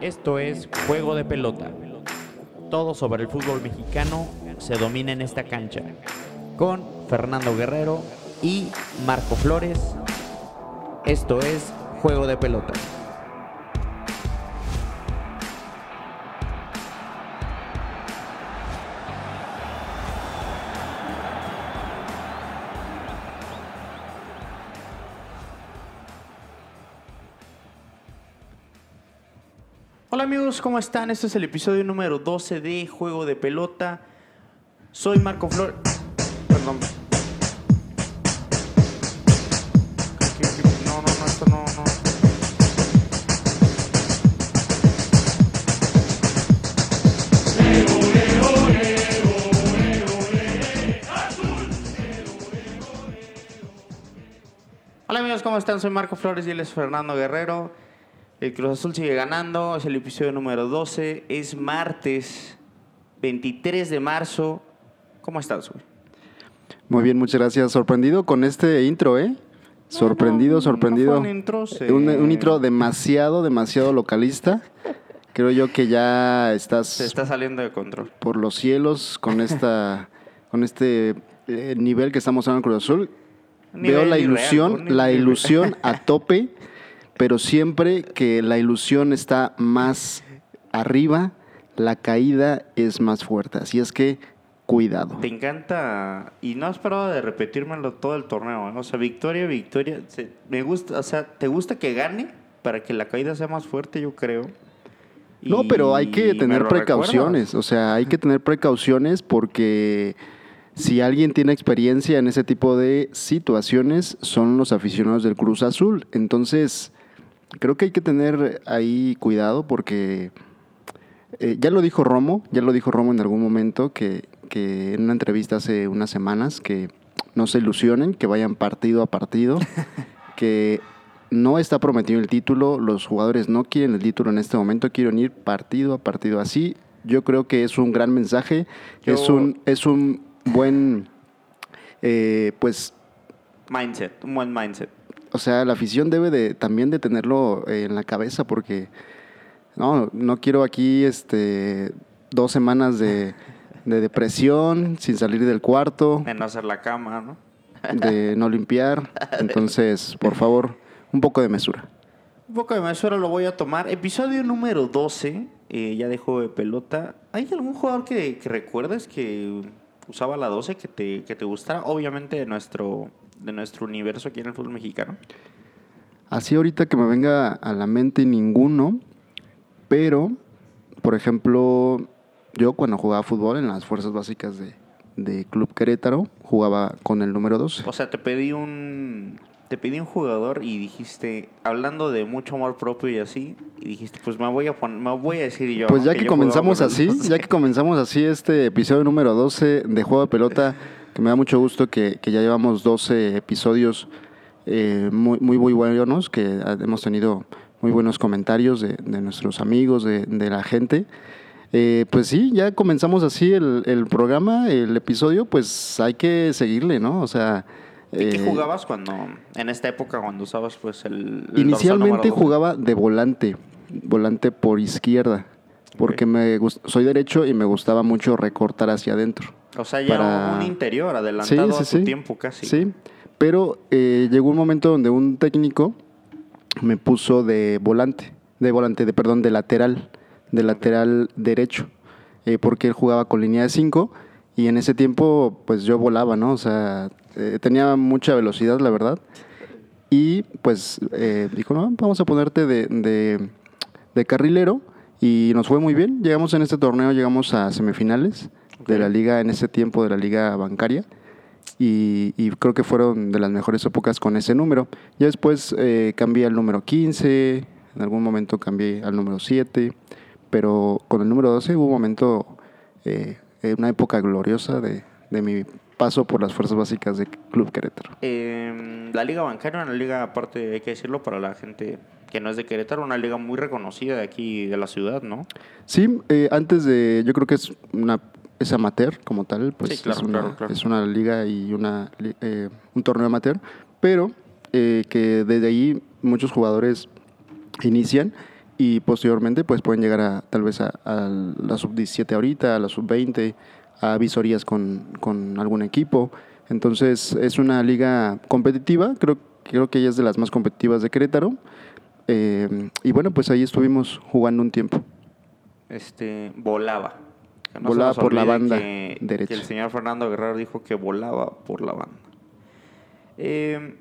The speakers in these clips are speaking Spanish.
Esto es Juego de Pelota. Todo sobre el fútbol mexicano se domina en esta cancha. Con Fernando Guerrero y Marco Flores. Esto es Juego de Pelota. ¿Cómo están? Este es el episodio número 12 de Juego de Pelota. Soy Marco Flores. Perdón. No, no, no, esto no, no. Hola amigos, ¿cómo están? Soy Marco Flores y él es Fernando Guerrero. El Cruz Azul sigue ganando, es el episodio número 12, es martes 23 de marzo. ¿Cómo estás, güey? Muy bien, muchas gracias. Sorprendido con este intro, ¿eh? Sorprendido, No, no sorprendido. un intro, se- un, un intro demasiado, demasiado localista. Creo yo que ya estás Se está saliendo de control. por los cielos con esta, con este eh, nivel que estamos en Cruz Azul. Veo la ilusión, la ilusión a tope, pero siempre que la ilusión está más arriba, la caída es más fuerte. Así es que cuidado. Te encanta, y no has parado de repetírmelo todo el torneo, ¿eh? o sea, victoria, victoria, se- me gusta, o sea, ¿te gusta que gane para que la caída sea más fuerte, yo creo? No, pero hay que tener precauciones, recuerdas. o sea, hay que tener precauciones porque si alguien tiene experiencia en ese tipo de situaciones son los aficionados del Cruz Azul. Entonces, creo que hay que tener ahí cuidado porque eh, ya lo dijo Romo, ya lo dijo Romo en algún momento que, que en una entrevista hace unas semanas que no se ilusionen, que vayan partido a partido, que no está prometido el título, los jugadores no quieren el título en este momento, quieren ir partido a partido. Así, yo creo que es un gran mensaje, Yo- es un es un buen, eh, pues, Mindset, un buen mindset. O sea, la afición debe de también de tenerlo eh, en la cabeza porque no, no quiero aquí este dos semanas de, de depresión sin salir del cuarto, De no hacer la cama, ¿no? de no limpiar. Entonces, por favor, un poco de mesura. Un poco de mesura lo voy a tomar. Episodio número 12, eh, ya de juego de pelota. ¿Hay algún jugador que, que recuerdes que usaba la 12 que te, que te gustara? Obviamente nuestro, de nuestro universo aquí en el fútbol mexicano. Así ahorita que me venga a la mente ninguno, pero, por ejemplo, yo cuando jugaba fútbol en las fuerzas básicas de, de Club Querétaro, jugaba con el número 12. O sea, te pedí un te pedí un jugador y dijiste, hablando de mucho amor propio y así, y dijiste, pues me voy a pon- me voy a decir yo. Pues ya que comenzamos así, 12. ya que comenzamos así este episodio número 12 de Juego de Pelota, que me da mucho gusto que, que ya llevamos 12 episodios eh, muy, muy, muy buenos, que hemos tenido muy buenos comentarios de, de nuestros amigos, de, de la gente. Eh, pues sí, ya comenzamos así el, el programa, el episodio, pues hay que seguirle, ¿no? O sea... ¿De qué eh, jugabas cuando, en esta época, cuando usabas pues el... el Inicialmente número 12? jugaba de volante, volante por izquierda, porque me gust- soy derecho y me gustaba mucho recortar hacia adentro. O sea, ya para- un interior adelantado Sí, a sí. tiempo casi. Sí, pero eh, llegó un momento donde un técnico me puso de volante, de volante, de perdón, de lateral, de lateral derecho, eh, porque él jugaba con línea de 5 y en ese tiempo pues yo volaba, ¿no? O sea, eh, tenía mucha velocidad, la verdad. Y pues eh, dijo, no, vamos a ponerte de, de- de carrilero y nos fue muy bien. Llegamos en este torneo, llegamos a semifinales de la liga, en ese tiempo de la liga bancaria. Y, y creo que fueron de las mejores épocas con ese número. Ya después eh, cambié al número 15, en algún momento cambié al número 7, pero con el número 12 hubo un momento, eh, una época gloriosa de, de mi paso por las fuerzas básicas de Club Querétaro. Eh, la liga bancaria, una liga aparte, hay que decirlo, para la gente que no es de Querétaro, una liga muy reconocida de aquí, de la ciudad, ¿no? Sí, eh, antes de, yo creo que es una es amateur como tal, pues Sí, claro, es, una, claro, claro. es una liga y una eh, un torneo amateur, pero eh, que desde ahí muchos jugadores inician y posteriormente pues pueden llegar a tal vez a, a la sub-17 ahorita, a la sub-20, a visorías con, con, algún equipo. Entonces es una liga competitiva, creo, creo que ella es de las más competitivas de Querétaro. Eh, y bueno, pues ahí estuvimos jugando un tiempo. Este, volaba. No volaba por la banda que, derecha. Que el señor Fernando Guerrero dijo que volaba por la banda. Eh,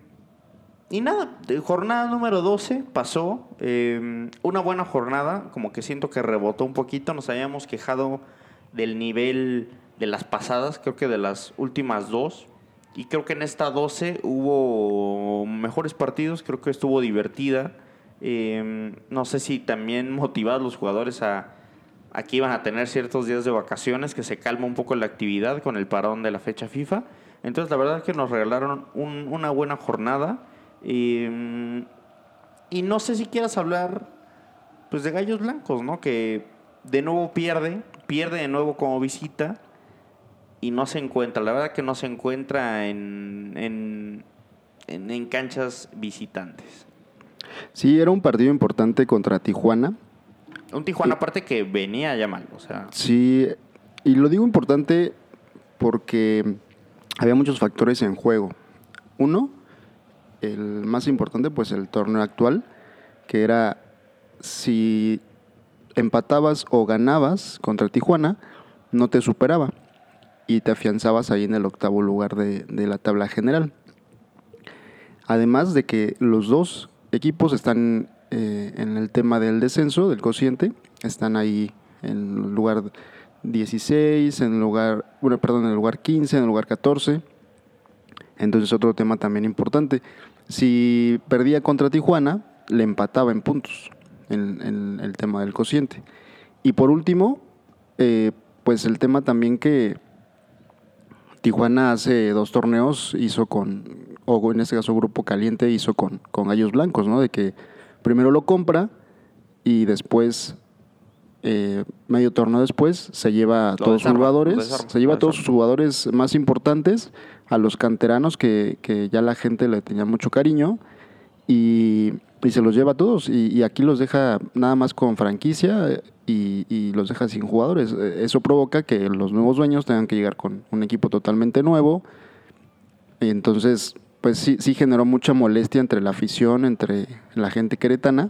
y nada, jornada número 12 pasó. Eh, una buena jornada, como que siento que rebotó un poquito. Nos habíamos quejado del nivel de las pasadas, creo que de las últimas dos. Y creo que en esta 12 hubo mejores partidos, creo que estuvo divertida. Eh, no sé si también motivados los jugadores a, a, que iban a tener ciertos días de vacaciones, que se calma un poco la actividad con el parón de la fecha FIFA. Entonces la verdad es que nos regalaron un, una buena jornada. Y, y, no sé si quieras hablar pues de Gallos Blancos, ¿no? Que de nuevo pierde, pierde de nuevo como visita y no se encuentra. La verdad que no se encuentra en, en, en, en canchas visitantes. Sí, era un partido importante contra Tijuana. Un Tijuana aparte que venía ya mal, o sea. Sí, y lo digo importante porque había muchos factores en juego. Uno, el más importante, pues el torneo actual, que era si empatabas o ganabas contra Tijuana, no te superaba y te afianzabas ahí en el octavo lugar de, de, la tabla general. Además de que los dos equipos están eh, en el tema del descenso, del cociente, están ahí en el lugar 16, en el lugar, bueno, perdón, en el lugar 15, en el lugar 14. Entonces otro tema también importante. Si perdía contra Tijuana, le empataba en puntos en, el tema del cociente. Y por último, eh, pues el tema también que Tijuana hace dos torneos hizo con, o en este caso Grupo Caliente hizo con, con Gallos Blancos, ¿no? De que primero lo compra y después, eh, medio torneo después, se lleva a todos sus jugadores, se lleva a todos sus jugadores más importantes, a los canteranos que, que ya la gente le tenía mucho cariño y, y se los lleva a todos. Y, y, aquí los deja nada más con franquicia y, y, los deja sin jugadores. Eso provoca que los nuevos dueños tengan que llegar con un equipo totalmente nuevo. Y entonces pues sí, sí generó mucha molestia entre la afición, entre la gente queretana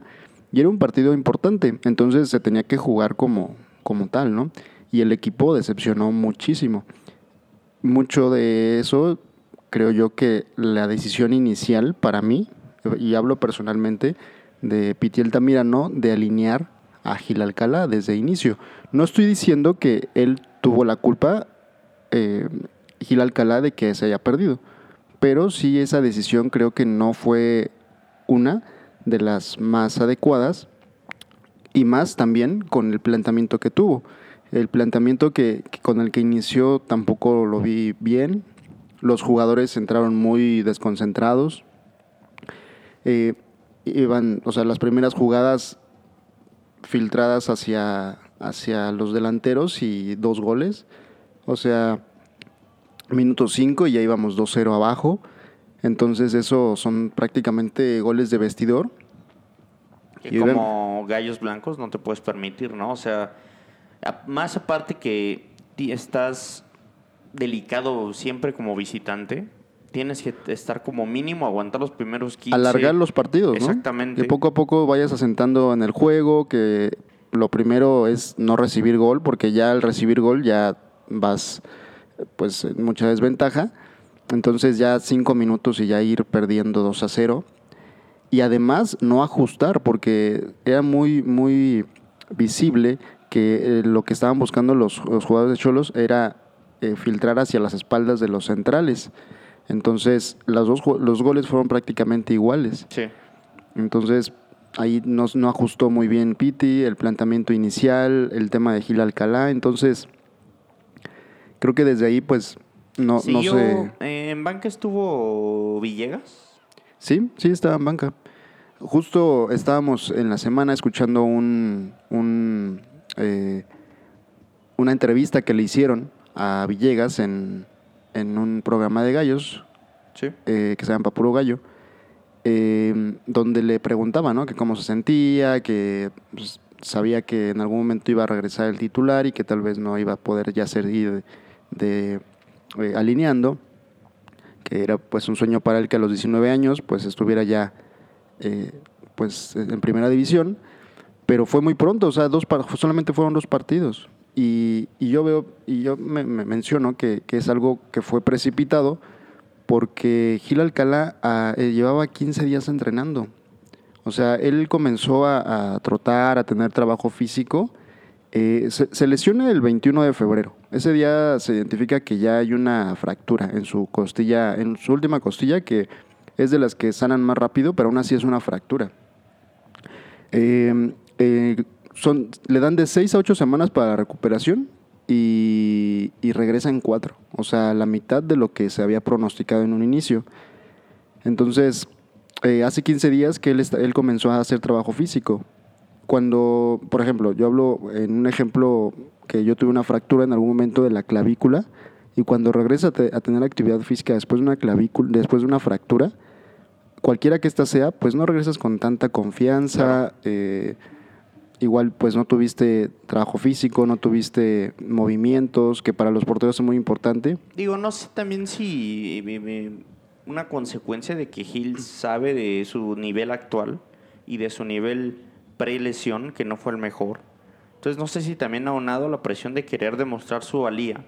y era un partido importante, entonces se tenía que jugar como, como tal, ¿no? Y el equipo decepcionó muchísimo. Mucho de eso creo yo que la decisión inicial para mí y hablo personalmente de Piti Altamirano de alinear a Gil Alcalá desde inicio. No estoy diciendo que él tuvo la culpa, eh, Gil Alcalá, de que se haya perdido, pero sí esa decisión creo que no fue una de las más adecuadas y más también con el planteamiento que tuvo. El planteamiento que, con el que inició tampoco lo vi bien. Los jugadores entraron muy desconcentrados, eh, iban, o sea, las primeras jugadas filtradas hacia, hacia los delanteros y dos goles. O sea, minuto 5 y ya íbamos 2-0 abajo. Entonces eso son prácticamente goles de vestidor. Que como gallos blancos no te puedes permitir, ¿no? O sea, más aparte que estás delicado siempre como visitante, tienes que estar como mínimo, aguantar los primeros 15. Alargar los partidos, Exactamente. ¿no? Que poco a poco vayas asentando en el juego, que lo primero es no recibir gol, porque ya al recibir gol ya vas pues en mucha desventaja. Entonces ya cinco minutos y ya ir perdiendo 2 a 0. Y además no ajustar, porque era muy, muy visible que eh, lo que estaban buscando los, los jugadores de Cholos era eh, filtrar hacia las espaldas de los centrales. Entonces, las dos, los goles fueron prácticamente iguales. Sí. Entonces, ahí no, no, ajustó muy bien Piti, el planteamiento inicial, el tema de Gil Alcalá. Entonces, creo que desde ahí, pues, no, no sé. Eh, ¿En banca estuvo Villegas? Sí, sí, estaba en banca. Justo estábamos en la semana escuchando un, un eh, una entrevista que le hicieron a Villegas en, en un programa de gallos sí. eh, que se llama Papuro Gallo. eh, donde le preguntaba, ¿no? Que cómo se sentía, que pues, sabía que en algún momento iba a regresar el titular y que tal vez no iba a poder ya seguir de, eh, alineando, que era pues un sueño para él que a los 19 años pues estuviera ya eh, pues en primera división, pero fue muy pronto, o sea, dos solamente fueron dos partidos. Y, yo veo, y yo me, menciono que, que, es algo que fue precipitado porque Gil Alcalá ah, eh, llevaba 15 días entrenando. O sea, él comenzó a, trotar, a tener trabajo físico. Eh, se, lesiona el 21 de febrero. Ese día se identifica que ya hay una fractura en su costilla, en su última costilla, que es de las que sanan más rápido, pero aún así es una fractura. Em, eh, son, le dan de 6 a 8 semanas para la recuperación y, regresa en 4. O sea, la mitad de lo que se había pronosticado en un inicio. Entonces, eh, hace 15 días que él, él comenzó a hacer trabajo físico. Cuando, por ejemplo, yo hablo en un ejemplo que yo tuve una fractura en algún momento de la clavícula y cuando regresa a, tener actividad física después de una clavícula, después de una fractura, cualquiera que ésta sea, pues no regresas con tanta confianza. Eh, igual pues no tuviste trabajo físico, no tuviste movimientos, que para los porteros es muy importante. Digo, no sé también si una consecuencia de que Gil sabe de su nivel actual y de su nivel pre-lesión, que no fue el mejor. Entonces no sé si también ha aunado la presión de querer demostrar su valía,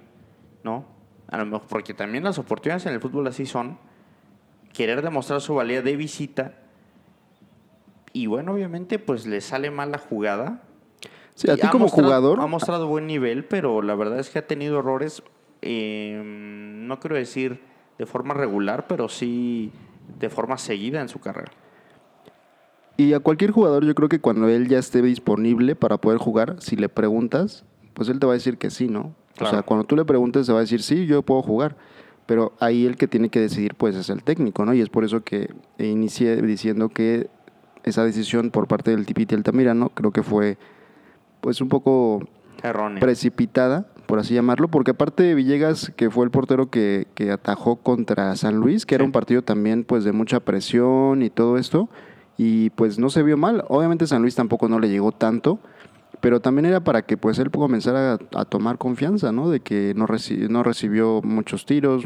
¿no? A lo mejor, porque también las oportunidades en el fútbol así son, querer demostrar su valía de visita y bueno, obviamente pues le sale mal la jugada. Sí, a ti como jugador... Ha mostrado buen nivel, pero la verdad es que ha tenido errores, em, no quiero decir de forma regular, pero sí de forma seguida en su carrera. Y a cualquier jugador yo creo que cuando él ya esté disponible para poder jugar, si le preguntas, pues él te va a decir que sí, ¿no? O sea, cuando tú le preguntes, se va a decir, sí, yo puedo jugar. Pero ahí el que tiene que decidir, pues es el técnico, ¿no? Y es por eso que inicié diciendo que esa decisión por parte del Tipiti Altamirano creo que fue, pues un poco precipitada por así llamarlo, porque aparte de Villegas, que fue el portero que, que atajó contra San Luis, que era un partido también pues de mucha presión y todo esto, y pues no se vio mal. Obviamente San Luis tampoco no le llegó tanto, pero también era para que pues él comenzara a, tomar confianza, ¿no? De que no, no recibió muchos tiros,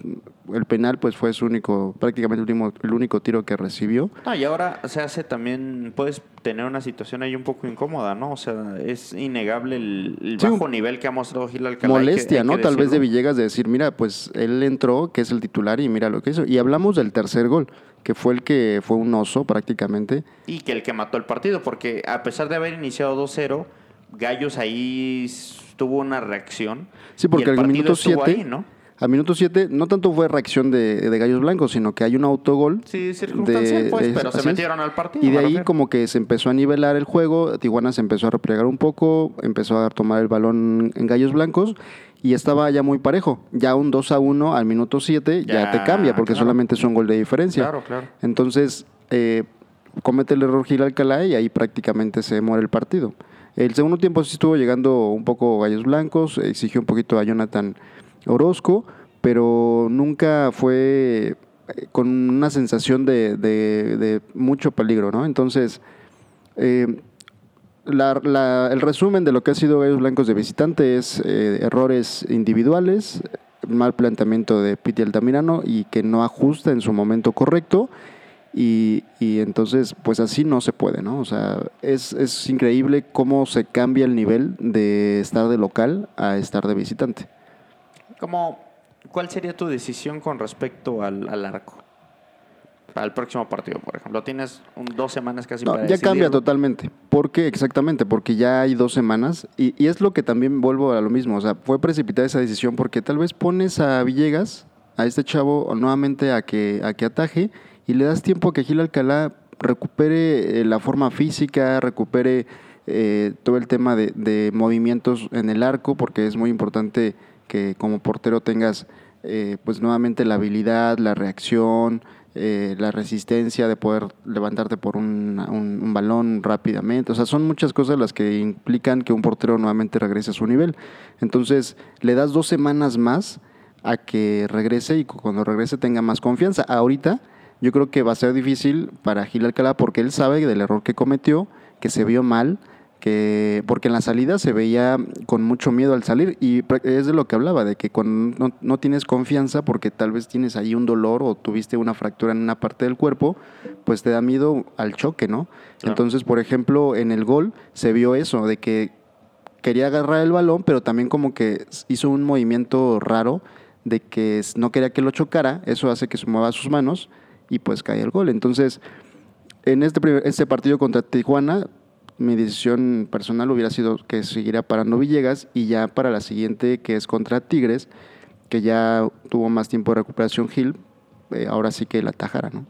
el penal pues fue su único, prácticamente el, último, el único tiro que recibió. Ah, y ahora se hace también, puedes tener una situación ahí un poco incómoda, ¿no? O sea, es innegable el, bajo nivel que ha mostrado Gil Alcalá. Molestia, ¿no? Tal vez de Villegas de decir, mira, pues él entró, que es el titular, y mira lo que hizo. Y hablamos del tercer gol que fue el que fue un oso prácticamente. Y que el que mató el partido, porque a pesar de haber iniciado 2-0, Gallos ahí tuvo una reacción. Sí, porque al minuto 7, ¿no? Al minuto 7 no tanto fue reacción de, Gallos Blancos, sino que hay un autogol. Sí, circunstancial, pues, pero se metieron al partido. Y de ahí como que se empezó a nivelar el juego, Tijuana se empezó a replegar un poco, empezó a tomar el balón en Gallos Blancos y estaba ya muy parejo. Ya un 2 a 1 al minuto 7 ya, te cambia, porque solamente es un gol de diferencia. Claro, claro. Entonces, eh, comete el error Gil Alcalá y ahí prácticamente se muere el partido. El segundo tiempo sí estuvo llegando un poco Gallos Blancos, exigió un poquito a Jonathan Orozco, pero nunca fue eh, con una sensación de, mucho peligro, ¿no? Entonces, eh, el resumen de lo que ha sido Gallos Blancos de visitante es eh, errores individuales, mal planteamiento de Piti Altamirano y que no ajusta en su momento correcto y, entonces, pues así no se puede, ¿no? O sea, es, es, increíble cómo se cambia el nivel de estar de local a estar de visitante. ¿Cómo, ¿Cuál sería tu decisión con respecto al, al arco? Para el próximo partido, por ejemplo. Tienes dos semanas casi no, Ya cambia totalmente. ¿Por qué? Exactamente, porque ya hay dos semanas. Y, y, es lo que también vuelvo a lo mismo. O sea, fue precipitada esa decisión porque tal vez pones a Villegas, a este chavo, nuevamente a que, a que ataje y le das tiempo a que Gil Alcalá recupere eh, la forma física, recupere eh, todo el tema de, movimientos en el arco, porque es muy importante que como portero tengas eh, pues nuevamente la habilidad, la reacción, la resistencia de poder levantarte por un, un, balón rápidamente. O sea, son muchas cosas las que implican que un portero nuevamente regrese a su nivel. Entonces, le das dos semanas más a que regrese y cuando regrese tenga más confianza. Ahorita yo creo que va a ser difícil para Gil Alcalá porque él sabe del error que cometió, que se vio mal, que porque en la salida se veía con mucho miedo al salir y es de lo que hablaba, de que cuando no, tienes confianza porque tal vez tienes ahí un dolor o tuviste una fractura en una parte del cuerpo, pues te da miedo al choque, ¿no? Entonces, por ejemplo, en el gol se vio eso, de que quería agarrar el balón, pero también como que hizo un movimiento raro de que no quería que lo chocara, eso hace que se mueva sus manos y pues cae el gol. Entonces, en este, este partido contra Tijuana, mi decisión personal hubiera sido que seguiría parando Villegas y ya para la siguiente, que es contra Tigres, que ya tuvo más tiempo de recuperación Gil, eh, ahora sí que la tajara, ¿no?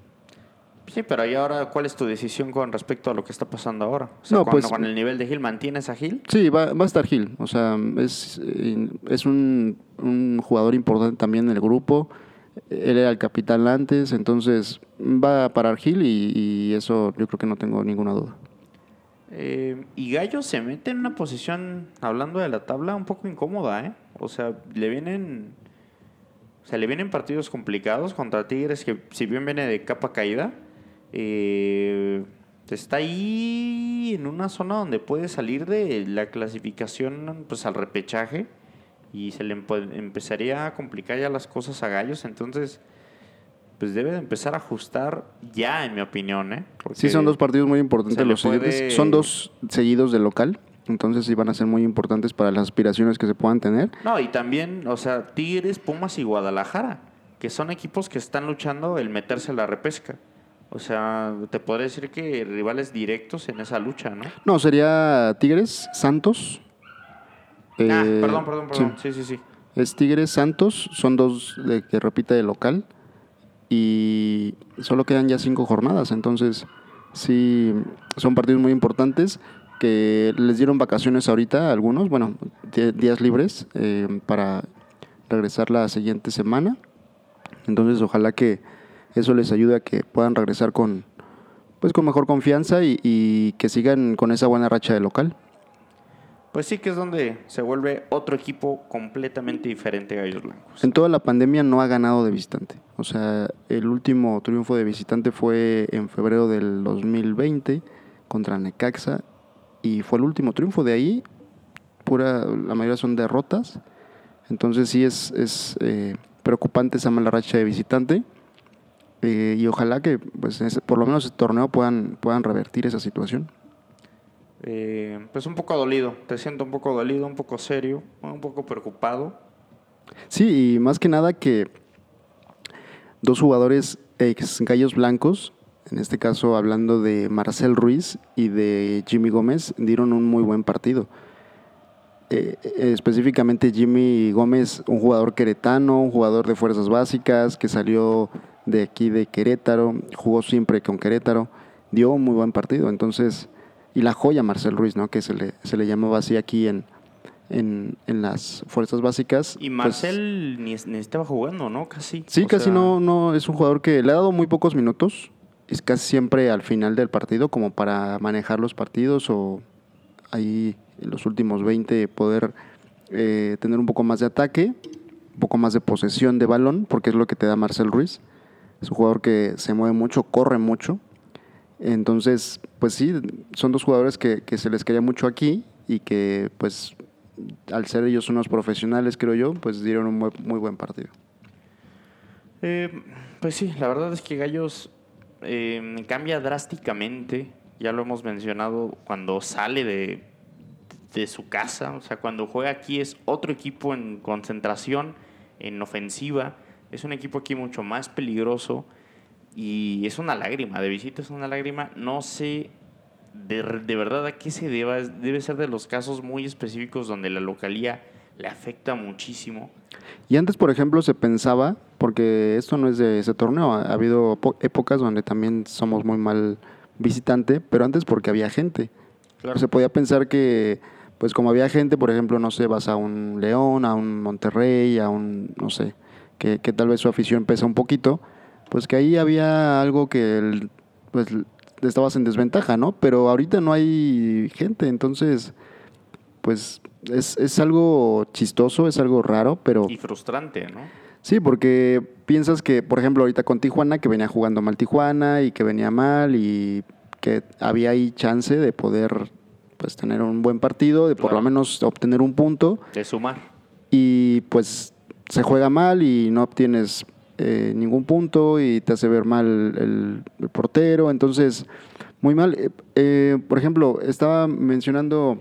Sí, pero ¿y ahora cuál es tu decisión con respecto a lo que está pasando ahora? no, pues, con el nivel de Gil, ¿mantienes a Gil? Sí, va, va a estar Gil. O sea, es, eh, es un, un, jugador importante también en el grupo. Él era el capitán antes, entonces va a parar Gil y, y eso yo creo que no tengo ninguna duda. Eh, y Gallo se mete en una posición, hablando de la tabla, un poco incómoda, ¿eh? O sea, le vienen. O sea, le vienen partidos complicados contra Tigres, que si bien viene de capa caída, eh, está ahí en una zona donde puede salir de la clasificación pues al repechaje y se le empezaría a complicar ya las cosas a Gallos. Entonces, pues debe de empezar a ajustar ya, en mi opinión. ¿eh? sí, son dos partidos muy importantes los Son dos seguidos de local. Entonces sí van a ser muy importantes para las aspiraciones que se puedan tener. No, y también, o sea, Tigres, Pumas y Guadalajara, que son equipos que están luchando el meterse a la repesca. O sea, te podría decir que rivales directos en esa lucha, ¿no? No, sería Tigres, Santos. Ah, eh, perdón, perdón, perdón. Sí. sí, sí, Es Tigres, Santos, son dos de, que repite de local y solo quedan ya cinco jornadas, entonces sí son partidos muy importantes que les dieron vacaciones ahorita a algunos, bueno, días libres eh, para regresar la siguiente semana. Entonces ojalá que eso les ayude a que puedan regresar con pues con mejor confianza y, y que sigan con esa buena racha de local. Pues sí que es donde se vuelve otro equipo completamente diferente a Gallos Blancos. En toda la pandemia no ha ganado de visitante. O sea, el último triunfo de visitante fue en febrero del 2020 contra Necaxa y fue el último triunfo. De ahí, pura, la mayoría son derrotas. Entonces sí es, es eh, preocupante esa mala racha de visitante. Eh, y ojalá que pues, por lo menos el torneo puedan, puedan revertir esa situación. Eh, pues un poco dolido, te siento un poco dolido, un poco serio, un poco preocupado. Sí, y más que nada que dos jugadores ex gallos blancos, en este caso hablando de Marcel Ruiz y de Jimmy Gómez, dieron un muy buen partido. Eh, eh, específicamente Jimmy Gómez, un jugador queretano, un jugador de fuerzas básicas que salió de aquí de Querétaro, jugó siempre con Querétaro, dio un muy buen partido. Entonces, y la joya Marcel Ruiz, ¿no? que se le, se le llamaba así aquí en, en, las fuerzas básicas. Y pues Marcel ni, estaba jugando, ¿no? Casi. Sí, casi no, no, es un jugador que le ha dado muy pocos minutos, es casi siempre al final del partido como para manejar los partidos o ahí en los últimos 20 poder eh, tener un poco más de ataque, un poco más de posesión de balón, porque es lo que te da Marcel Ruiz. Es un jugador que se mueve mucho, corre mucho entonces, pues sí, son dos jugadores que, se les quería mucho aquí y que, pues, al ser ellos unos profesionales, creo yo, pues dieron un muy, buen partido. Eh, pues sí, la verdad es que Gallos eh, cambia drásticamente, ya lo hemos mencionado, cuando sale de, de su casa, o sea, cuando juega aquí es otro equipo en concentración, en ofensiva, es un equipo aquí mucho más peligroso y es una lágrima, de visita es una lágrima. No sé de, de, verdad a qué se deba. Debe ser de los casos muy específicos donde la localía le afecta muchísimo. Y antes, por ejemplo, se pensaba, porque esto no es de ese torneo, ha, habido épocas donde también somos muy mal visitante, pero antes porque había gente. Se podía pensar que, pues como había gente, por ejemplo, no sé, vas a un León, a un Monterrey, a un, no sé, que, que tal vez su afición pesa un poquito, pues que ahí había algo que pues estabas en desventaja, ¿no? Pero ahorita no hay gente, entonces pues es, es algo chistoso, es algo raro, pero... Y frustrante, ¿no? Sí, porque piensas que, por ejemplo, ahorita con Tijuana, que venía jugando mal Tijuana y que venía mal y que había ahí chance de poder pues tener un buen partido, de por lo menos obtener un punto De sumar. y pues se juega mal y no obtienes eh, ningún punto y te hace ver mal el, portero, entonces muy mal. Eh, eh, por ejemplo, estaba mencionando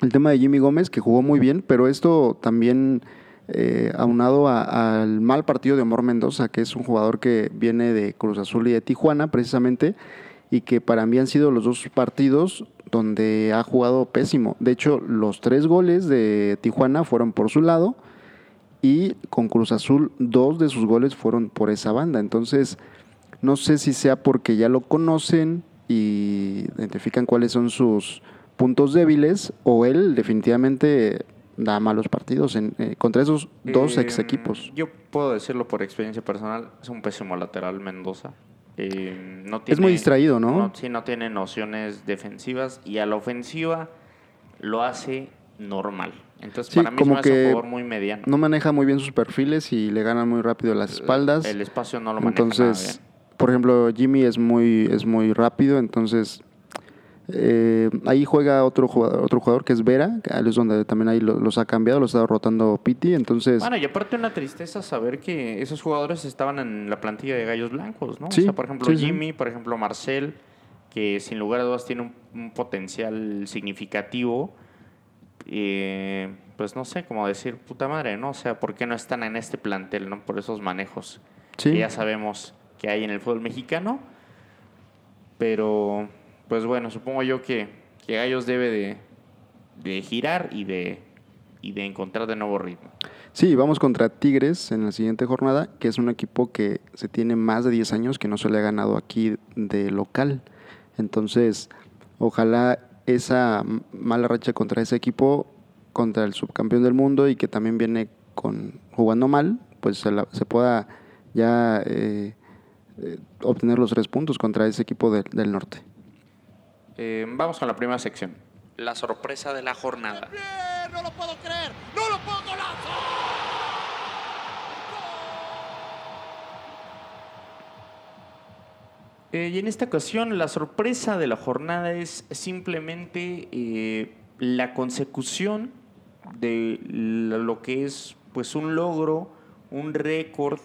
el tema de Jimmy Gómez, que jugó muy bien, pero esto también eh, aunado a- al mal partido de Omar Mendoza, que es un jugador que viene de Cruz Azul y de Tijuana precisamente, y que para mí han sido los dos partidos donde ha jugado pésimo. De hecho, los tres goles de Tijuana fueron por su lado y con Cruz Azul dos de sus goles fueron por esa banda. Entonces, no sé si sea porque ya lo conocen y identifican cuáles son sus puntos débiles o él definitivamente da malos partidos en, eh, contra esos dos Eh, ex equipos. Yo puedo decirlo por experiencia personal, es un pésimo lateral Mendoza. Eh, no Es tiene- muy distraído, ¿no? Sí, no tiene nociones defensivas y a la ofensiva lo hace normal. Entonces, Sí, para mí como se me hace que un jugador muy mediano. No maneja muy bien sus perfiles y le ganan muy rápido las espaldas. El espacio no lo maneja Entonces, nada por ejemplo, Jimmy es muy, es muy rápido, entonces eh, ahí juega otro jugador, otro jugador que es Vera, que es donde también ahí lo- los ha cambiado, los ha rotando Piti, entonces Bueno, y aparte una tristeza saber que esos jugadores estaban en la plantilla de Gallos Blancos, ¿no? Sí, o sea, por ejemplo, sí, sí. Jimmy, por ejemplo, Marcel, que sin lugar a dudas tiene un, un potencial significativo. Eh, pues no sé cómo decir, puta madre, ¿no? O sea, ¿por qué no están en este plantel, ¿no? Por esos manejos sí, que ya sabemos que hay en el fútbol mexicano. Pero, pues bueno, supongo yo que, que Gallos debe de, de girar y de, y de encontrar de nuevo ritmo. sí, vamos contra Tigres en la siguiente jornada, que es un equipo que se tiene más de 10 años que no se le ha ganado aquí de local. Entonces, ojalá esa mala racha contra ese equipo, contra el subcampeón del mundo y que también viene con jugando mal, pues se, la- se pueda ya eh, eh, obtener los tres puntos contra ese equipo del- del norte. Eh, vamos con la primera sección. La sorpresa de la jornada. No lo puedo creer, no lo puedo golazo. Eh, y en esta ocasión la sorpresa de la jornada es simplemente eh, la consecución de lo que es pues un logro, un récord,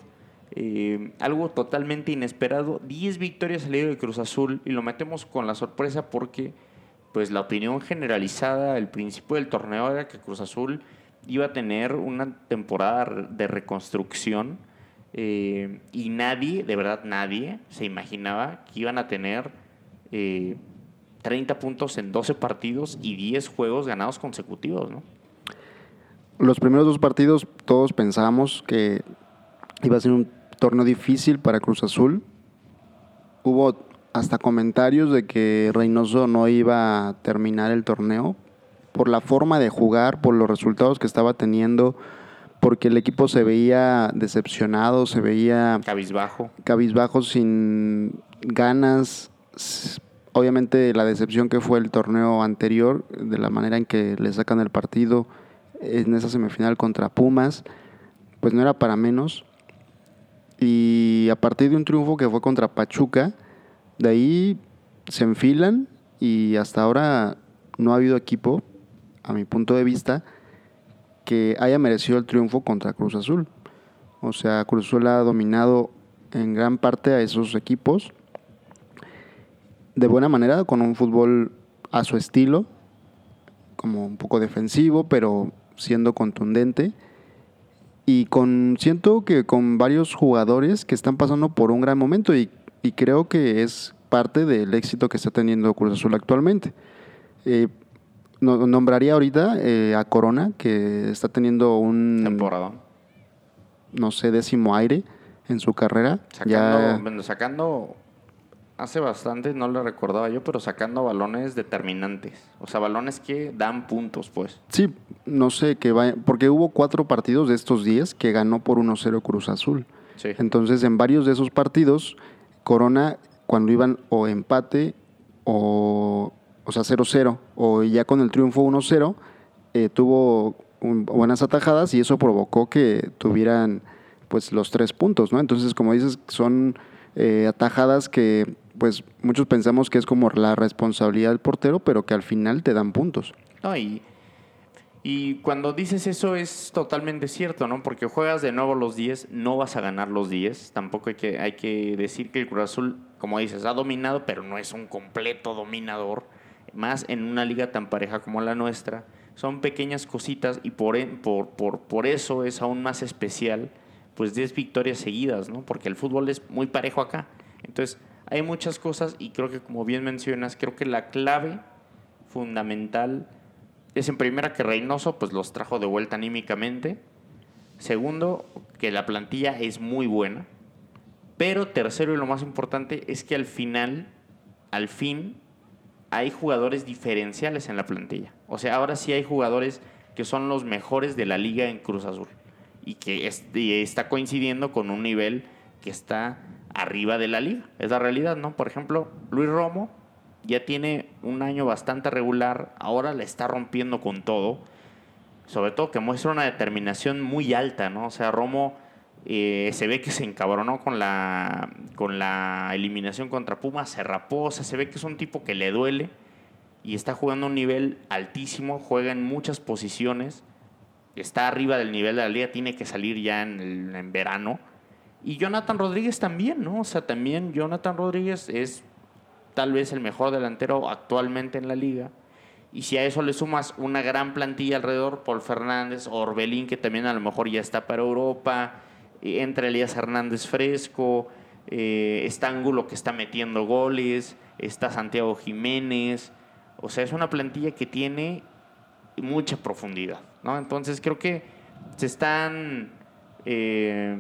eh, algo totalmente inesperado. 10 victorias al hilo de Cruz Azul y lo metemos con la sorpresa porque pues la opinión generalizada al principio del torneo era que Cruz Azul iba a tener una temporada de reconstrucción eh, y nadie, de verdad nadie, se imaginaba que iban a tener eh, 30 puntos en 12 partidos y 10 juegos ganados consecutivos, ¿no? Los primeros dos partidos todos pensábamos que iba a ser un torneo difícil para Cruz Azul. Hubo hasta comentarios de que Reynoso no iba a terminar el torneo por la forma de jugar, por los resultados que estaba teniendo, porque el equipo se veía decepcionado, se veía Cabizbajo. cabizbajo, sin ganas. Obviamente la decepción que fue el torneo anterior, de la manera en que le sacan el partido en esa semifinal contra Pumas, pues no era para menos. Y a partir de un triunfo que fue contra Pachuca, de ahí se enfilan y hasta ahora no ha habido equipo, a mi punto de vista, que haya merecido el triunfo contra Cruz Azul. O sea, Cruz Azul ha dominado en gran parte a esos equipos de buena manera, con un fútbol a su estilo, como un poco defensivo, pero siendo contundente. Y con siento que con varios jugadores que están pasando por un gran momento y, creo que es parte del éxito que está teniendo Cruz Azul actualmente. Eh, no- nombraría ahorita eh, a Corona, que está teniendo un Temporada. no sé, décimo aire en su carrera. Sacando, ya, bueno, sacando, hace bastante, no lo recordaba yo, pero sacando balones determinantes. O sea, balones que dan puntos, pues. sí, no sé, que vaya, porque hubo cuatro partidos de estos 10 que ganó por 1-0 Cruz Azul. Sí. Entonces, en varios de esos partidos, Corona, cuando iban o empate o, o sea, 0-0, o ya con el triunfo 1-0, eh, tuvo un- buenas atajadas y eso provocó que tuvieran pues los tres puntos, ¿no? Entonces, como dices, son eh, atajadas que pues muchos pensamos que es como la responsabilidad del portero, pero que al final te dan puntos. No, y, y cuando dices eso es totalmente cierto, ¿no? Porque juegas de nuevo los 10, no vas a ganar los 10. Tampoco hay que, hay que decir que el Cruz Azul, como dices, ha dominado, pero no es un completo dominador. Más en una liga tan pareja como la nuestra. Son pequeñas cositas y por, e, por, por, por eso es aún más especial, pues 10 victorias seguidas, ¿no? Porque el fútbol es muy parejo acá. Entonces, hay muchas cosas y creo que como bien mencionas, creo que la clave fundamental es en primera que Reynoso pues los trajo de vuelta anímicamente. Segundo, que la plantilla es muy buena. Pero tercero y lo más importante es que al final, al fin, hay jugadores diferenciales en la plantilla. O sea, ahora sí hay jugadores que son los mejores de la liga en Cruz Azul. Y que está coincidiendo con un nivel que está arriba de la liga. Es la realidad, ¿no? Por ejemplo, Luis Romo ya tiene un año bastante regular, ahora le está rompiendo con todo. Sobre todo que muestra una determinación muy alta, ¿no? O sea, Romo eh, se ve que se encabronó con la, con la eliminación contra Pumas, se rapó, se ve que es un tipo que le duele y está jugando a un nivel altísimo, juega en muchas posiciones, está arriba del nivel de la liga, tiene que salir ya en, en verano y Jonathan Rodríguez también, ¿no? O sea, también Jonathan Rodríguez es tal vez el mejor delantero actualmente en la liga. Y si a eso le sumas una gran plantilla alrededor, Paul Fernández, Orbelín, que también a lo mejor ya está para Europa, entre Elías Hernández Fresco, eh, está Angulo que está metiendo goles, está Santiago Jiménez. O sea, es una plantilla que tiene mucha profundidad, ¿no? Entonces creo que se están eh,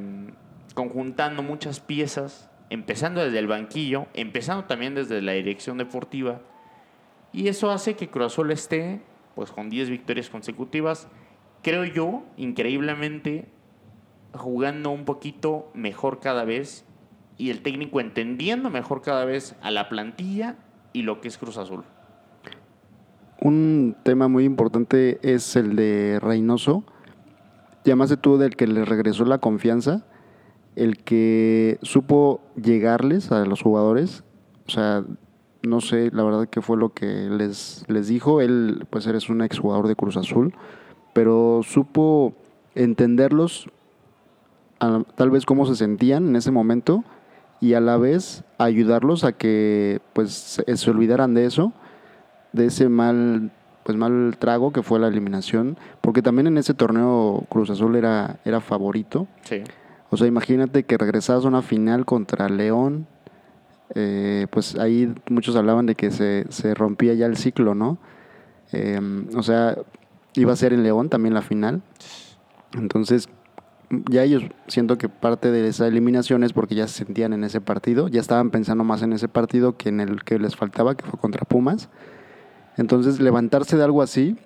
conjuntando muchas piezas, empezando desde el banquillo, empezando también desde la dirección deportiva, y eso hace que Cruz esté pues con 10 victorias consecutivas, creo yo, increíblemente jugando un poquito mejor cada vez y el técnico entendiendo mejor cada vez a la plantilla y lo que es Cruz Azul. Un tema muy importante es el de Reynoso. Llamaste tú del que le regresó la confianza el que supo llegarles a los jugadores, o sea, no sé la verdad qué fue lo que les, les dijo, él pues eres un exjugador de Cruz Azul, pero supo entenderlos tal vez cómo se sentían en ese momento y a la vez ayudarlos a que pues se, se olvidaran de eso, de ese mal pues mal trago que fue la eliminación, porque también en ese torneo Cruz Azul era, era favorito. Sí. O sea, imagínate que regresas a una final contra León. Eh, pues ahí muchos hablaban de que se, rompía ya el ciclo, ¿no? Em, o sea, iba a ser en León también la final. Entonces, ya ellos siento que parte de esa eliminación es porque ya se sentían en ese partido, ya estaban pensando más en ese partido que en el que les faltaba, que fue contra Pumas. Entonces, levantarse de algo así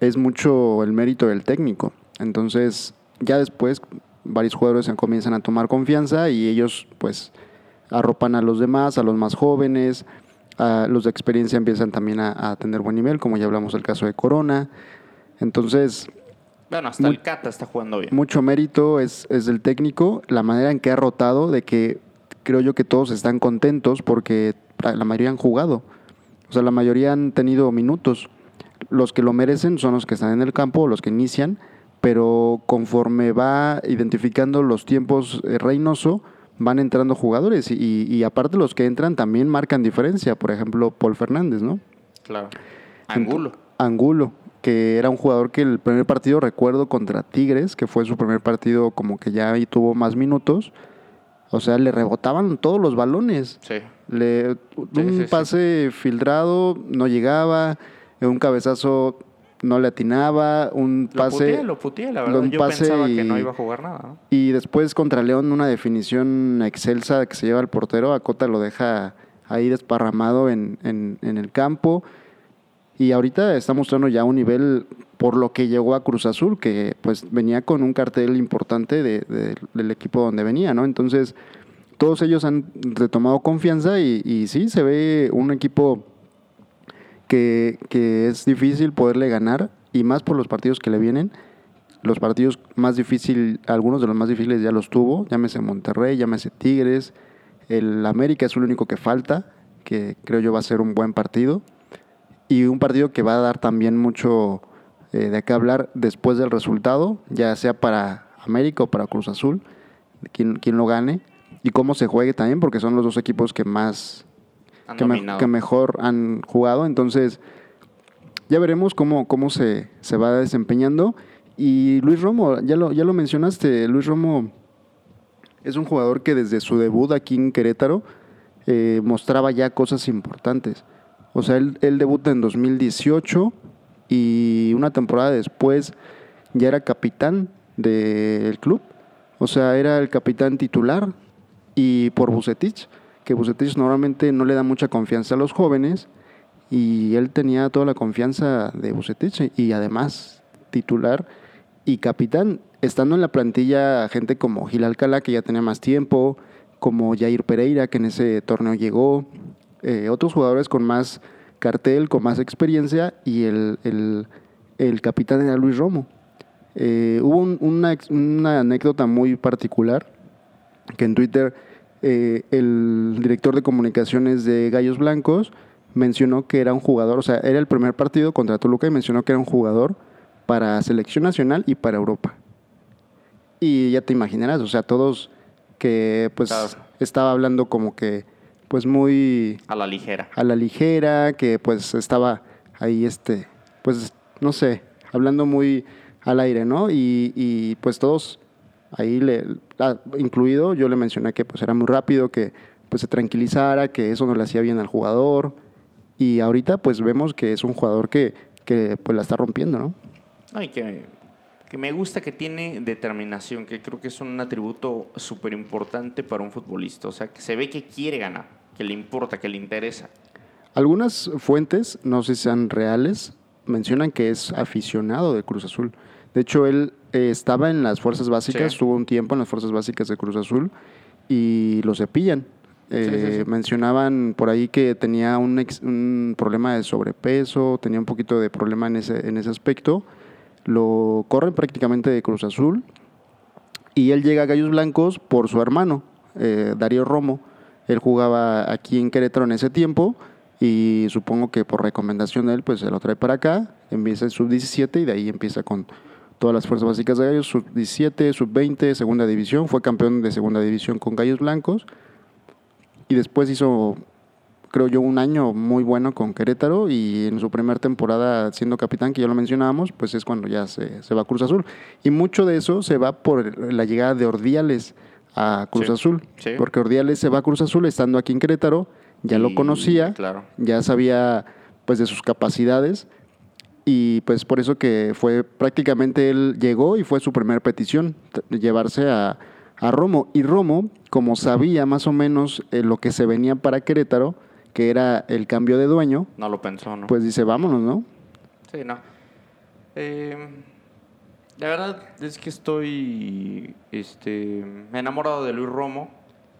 es mucho el mérito del técnico. Entonces, ya después varios jugadores comienzan a tomar confianza y ellos pues arropan a los demás, a los más jóvenes, a los de experiencia empiezan también a, tener buen nivel, como ya hablamos del caso de Corona. Entonces... Bueno, hasta el Cata está jugando bien. Mucho mérito es, es del técnico, la manera en que ha rotado, de que creo yo que todos están contentos porque la mayoría han jugado. O sea, la mayoría han tenido minutos. Los que lo merecen son los que están en el campo, los que inician, pero conforme va identificando los tiempos eh, Reynoso, van entrando jugadores y, aparte los que entran también marcan diferencia, por ejemplo, Paul Fernández, ¿no? Claro. Angulo. Angulo, que era un jugador que el primer partido recuerdo contra Tigres, que fue su primer partido como que ya ahí tuvo más minutos, o sea, le rebotaban todos los balones. Sí. Le, un pase filtrado no llegaba, un cabezazo no le atinaba, un pase. Lo puteé, la verdad. Yo pensaba que no iba a jugar nada. Y después contra León, una definición excelsa que se lleva al portero. Acota lo deja ahí desparramado en, en, el campo. Y ahorita está mostrando ya un nivel por lo que llegó a Cruz Azul, que pues venía con un cartel importante de, del equipo donde venía, ¿no? Entonces, todos ellos han retomado confianza y, y sí, se ve un equipo que, es difícil poderle ganar, y más por los partidos que le vienen, los partidos más difíciles, algunos de los más difíciles ya los tuvo, llámese Monterrey, llámese Tigres, el América es el único que falta, que creo yo va a ser un buen partido. Y un partido que va a dar también mucho eh, de qué hablar después del resultado, ya sea para América o para Cruz Azul, quien, quien lo gane, y cómo se juegue también, porque son los dos equipos que más, me- que mejor han jugado. Entonces, ya veremos cómo, cómo se, se va desempeñando. Y Luis Romo, ya lo, ya lo mencionaste, Luis Romo es un jugador que desde su debut aquí en Querétaro eh, mostraba ya cosas importantes. O sea, él, él debuta en 2018 y una temporada después ya era capitán del club. O sea, era el capitán titular y por Bucetich, que Bucetich normalmente no le da mucha confianza a los jóvenes y él tenía toda la confianza de Bucetich y además titular y capitán, estando en la plantilla gente como Gil Alcalá, que ya tenía más tiempo, como Jair Pereira, que en ese torneo llegó, eh, otros jugadores con más cartel, con más experiencia, y el, el- el capitán era Luis Romo. Eh, hubo un- una, anécdota muy particular, que en Twitter eh, el director de comunicaciones de Gallos Blancos mencionó que era un jugador, o sea, era el primer partido contra Toluca y mencionó que era un jugador para selección nacional y para Europa. Y ya te imaginarás, o sea, todos que pues Claro. estaba hablando como que pues muy A la ligera. a la ligera, que pues estaba ahí este, pues no sé, hablando muy al aire, ¿no? Y, y, pues todos ahí le, ah, incluido, yo le mencioné que pues era muy rápido, que pues se tranquilizara, que eso no le hacía bien al jugador. Y ahorita pues vemos que es un jugador que, que pues la está rompiendo, ¿no? Ay, que, que me gusta que tiene determinación, que creo que es un atributo súper importante para un futbolista. O sea, que se ve que quiere ganar, que le importa, que le interesa. Algunas fuentes, no sé si sean reales, mencionan que es aficionado de Cruz Azul. De hecho, él eh, estaba en las fuerzas básicas, Sí. estuvo un tiempo en las fuerzas básicas de Cruz Azul y lo cepillan. Eh, sí, sí. Mencionaban por ahí que tenía un, ex- un problema de sobrepeso, tenía un poquito de problema en ese, en ese aspecto. Lo corren prácticamente de Cruz Azul y él llega a Gallos Blancos por su hermano, eh, Darío Romo. Él jugaba aquí en Querétaro en ese tiempo y supongo que por recomendación de él, pues se lo trae para acá, empieza en sub-17 y de ahí empieza con todas las fuerzas básicas de Gallos, sub-17, sub-20, segunda división, fue campeón de segunda división con Gallos Blancos y después hizo, creo yo, un año muy bueno con Querétaro y en su primera temporada siendo capitán, que ya lo mencionábamos, pues es cuando ya se, se va a Cruz Azul. Y mucho de eso se va por la llegada de Ordiales a Cruz Sí, Azul, sí. porque Ordiales se va a Cruz Azul estando aquí en Querétaro, ya lo conocía, Claro. ya sabía pues de sus capacidades y pues por eso que fue prácticamente él llegó y fue su primera petición, llevarse a, a Romo. Y Romo, como sabía más o menos eh, lo que se venía para Querétaro, que era el cambio de dueño, No lo pensó, ¿no? pues dice, vámonos, ¿no? Sí, no. Eh, la verdad es que estoy este, enamorado de Luis Romo.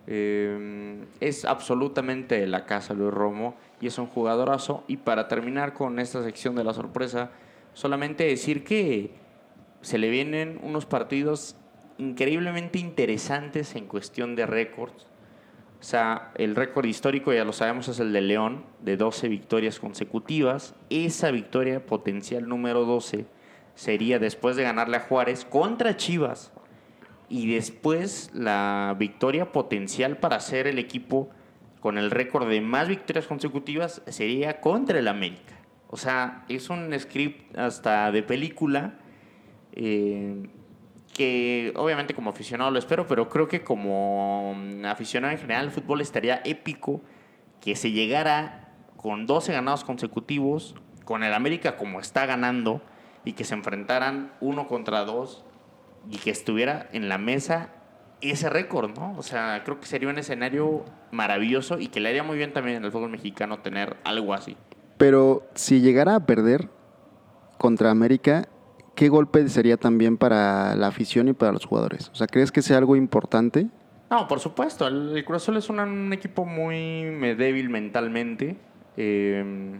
Eh, es absolutamente la casa Luis Romo y es un jugadorazo. Y para terminar con esta sección de la sorpresa, solamente decir que se le vienen unos partidos increíblemente interesantes en cuestión de récords. O sea, el récord histórico, ya lo sabemos, es el de León, de 12 victorias consecutivas. Esa victoria potencial número 12 sería después de ganarle a Juárez contra Chivas. Y después la victoria potencial para ser el equipo con el récord de más victorias consecutivas sería contra el América. O sea, es un script hasta de película. eh, que obviamente como aficionado lo espero, pero creo que como aficionado en general al fútbol estaría épico que se llegara con 12 ganados consecutivos, con el América como está ganando, y que se enfrentaran uno contra dos, y que estuviera en la mesa ese récord, ¿no? O sea, creo que sería un escenario maravilloso y que le haría muy bien también en el fútbol mexicano tener algo así. Pero si llegara a perder contra América, ¿qué golpe sería también para la afición y para los jugadores? O sea, ¿crees que sea algo importante? No, por supuesto. El, el Cruz Azul es un equipo muy débil mentalmente. eh,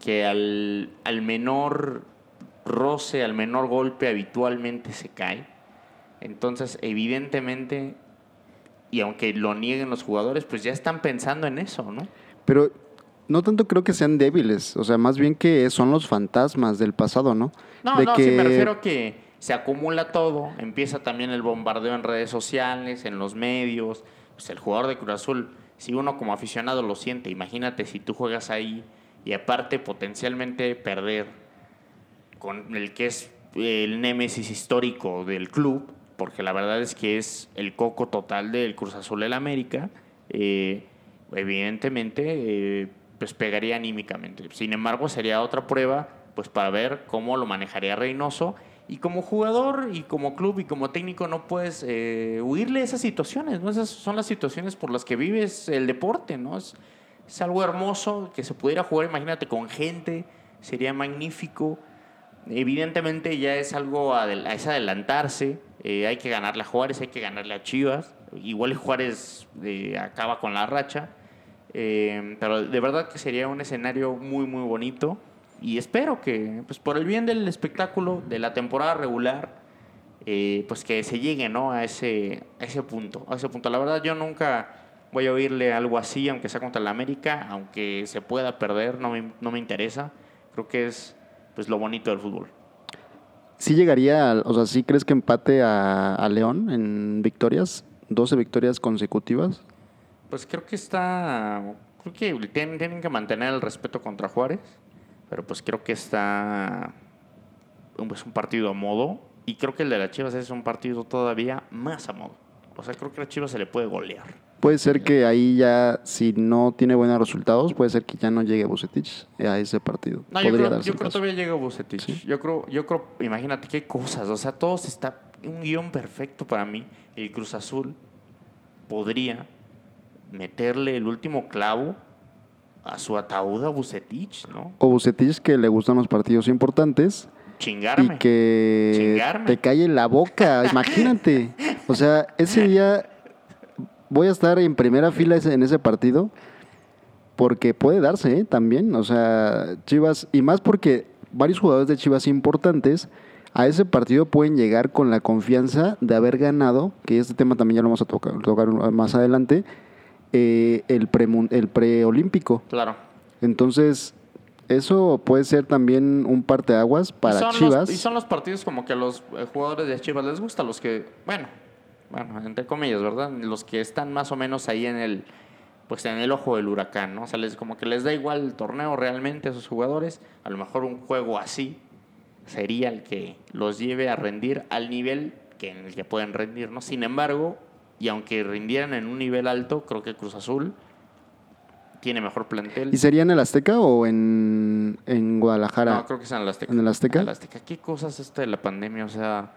que al, al menor roce, al menor golpe, habitualmente se cae. Entonces, evidentemente, y aunque lo nieguen los jugadores, pues ya están pensando en eso, ¿no? Pero no tanto creo que sean débiles, o sea, más bien que son los fantasmas del pasado, ¿no? No, de no, que sí me refiero a que se acumula todo, empieza también el bombardeo en redes sociales, en los medios, pues el jugador de Cruz Azul, si uno como aficionado lo siente, imagínate si tú juegas ahí y aparte potencialmente perder con el que es el némesis histórico del club, porque la verdad es que es el coco total del Cruz Azul del América, eh, evidentemente eh, pues pegaría anímicamente. Sin embargo, sería otra prueba pues para ver cómo lo manejaría Reynoso. Y como jugador y como club y como técnico no puedes eh, huirle esas situaciones, ¿no? Esas son las situaciones por las que vives el deporte, ¿no? Es, es algo hermoso que se pudiera jugar, imagínate, con gente, sería magnífico. Evidentemente ya es algo, adel- es adelantarse, eh, hay que ganarle a Juárez, hay que ganarle a Chivas, igual Juárez eh, acaba con la racha, eh, pero de verdad que sería un escenario muy, muy bonito y espero que, pues por el bien del espectáculo, de la temporada regular, eh, pues que se llegue ¿no? a, ese, a ese punto, a ese punto. La verdad yo nunca voy a oírle algo así, aunque sea contra la América, aunque se pueda perder, no me, no me interesa. Creo que es pues lo bonito del fútbol. sí llegaría, o sea, ¿sí crees que empate a, a León en victorias? 12 victorias consecutivas. Pues creo que está. Creo que tienen, tienen que mantener el respeto contra Juárez. Pero pues creo que está. un- Es un partido a modo. Y creo que el de las Chivas es un partido todavía más a modo. O sea, creo que a las Chivas se le puede golear. Puede ser que ahí ya, si no tiene buenos resultados, puede ser que ya no llegue Bucetich a ese partido. No, yo creo, yo creo todavía llega Bucetich. Yo creo, yo creo, imagínate qué cosas. O sea, todos está un guion perfecto para mí. El Cruz Azul podría meterle el último clavo a su ataúd a Bucetich, ¿no? O Bucetich que le gustan los partidos importantes Chingarme. y que Chingarme. te calle la boca, imagínate. O sea, ese día voy a estar en primera fila en ese partido porque puede darse ¿eh? también. O sea, Chivas, y más porque varios jugadores de Chivas importantes a ese partido pueden llegar con la confianza de haber ganado, que este tema también ya lo vamos a tocar, tocar más adelante, eh, el, premun- el preolímpico. Claro. Entonces, eso puede ser también un parteaguas para y Chivas. Los, y son los partidos como que a los eh, jugadores de Chivas les gusta, los que, bueno, bueno, entre comillas, ¿verdad? Los que están más o menos ahí en el, pues en el ojo del huracán, ¿no? O sea, les, como que les da igual el torneo realmente a esos jugadores. A lo mejor un juego así sería el que los lleve a rendir al nivel que en el que pueden rendir, ¿no? Sin embargo, y aunque rindieran en un nivel alto, creo que Cruz Azul tiene mejor plantel. ¿Y sería en el Azteca o en, en Guadalajara? No, creo que es en el Azteca. ¿En el Azteca? En el Azteca. ¿Qué cosas esto de la pandemia? O sea,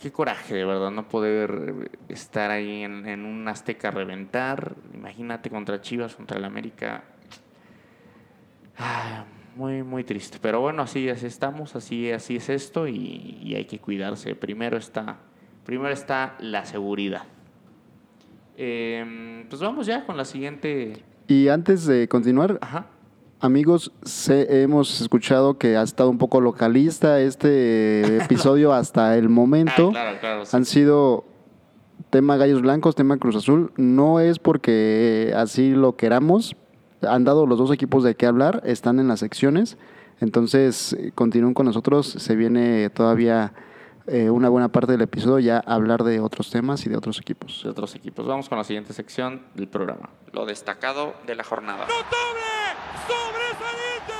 qué coraje, de verdad, no poder estar ahí en, en un Azteca a reventar. Imagínate contra Chivas, contra el América. Ah, muy, muy triste. Pero bueno, así, así estamos, así, así es esto y, y hay que cuidarse. Primero está, primero está la seguridad. Em, pues vamos ya con la siguiente. Y antes de continuar, Ajá. Amigos, sé- hemos escuchado que ha estado un poco localista este episodio hasta el momento. Ah, claro, claro. sí. Han sido tema Gallos Blancos, tema Cruz Azul. No es porque así lo queramos. Han dado los dos equipos de qué hablar, están en las secciones. Entonces, continúen con nosotros. Se viene todavía eh, una buena parte del episodio ya a hablar de otros temas y de otros equipos. de otros equipos. Vamos con la siguiente sección del programa. Lo destacado de la jornada. ¡Notable! ¡Sobresaliente!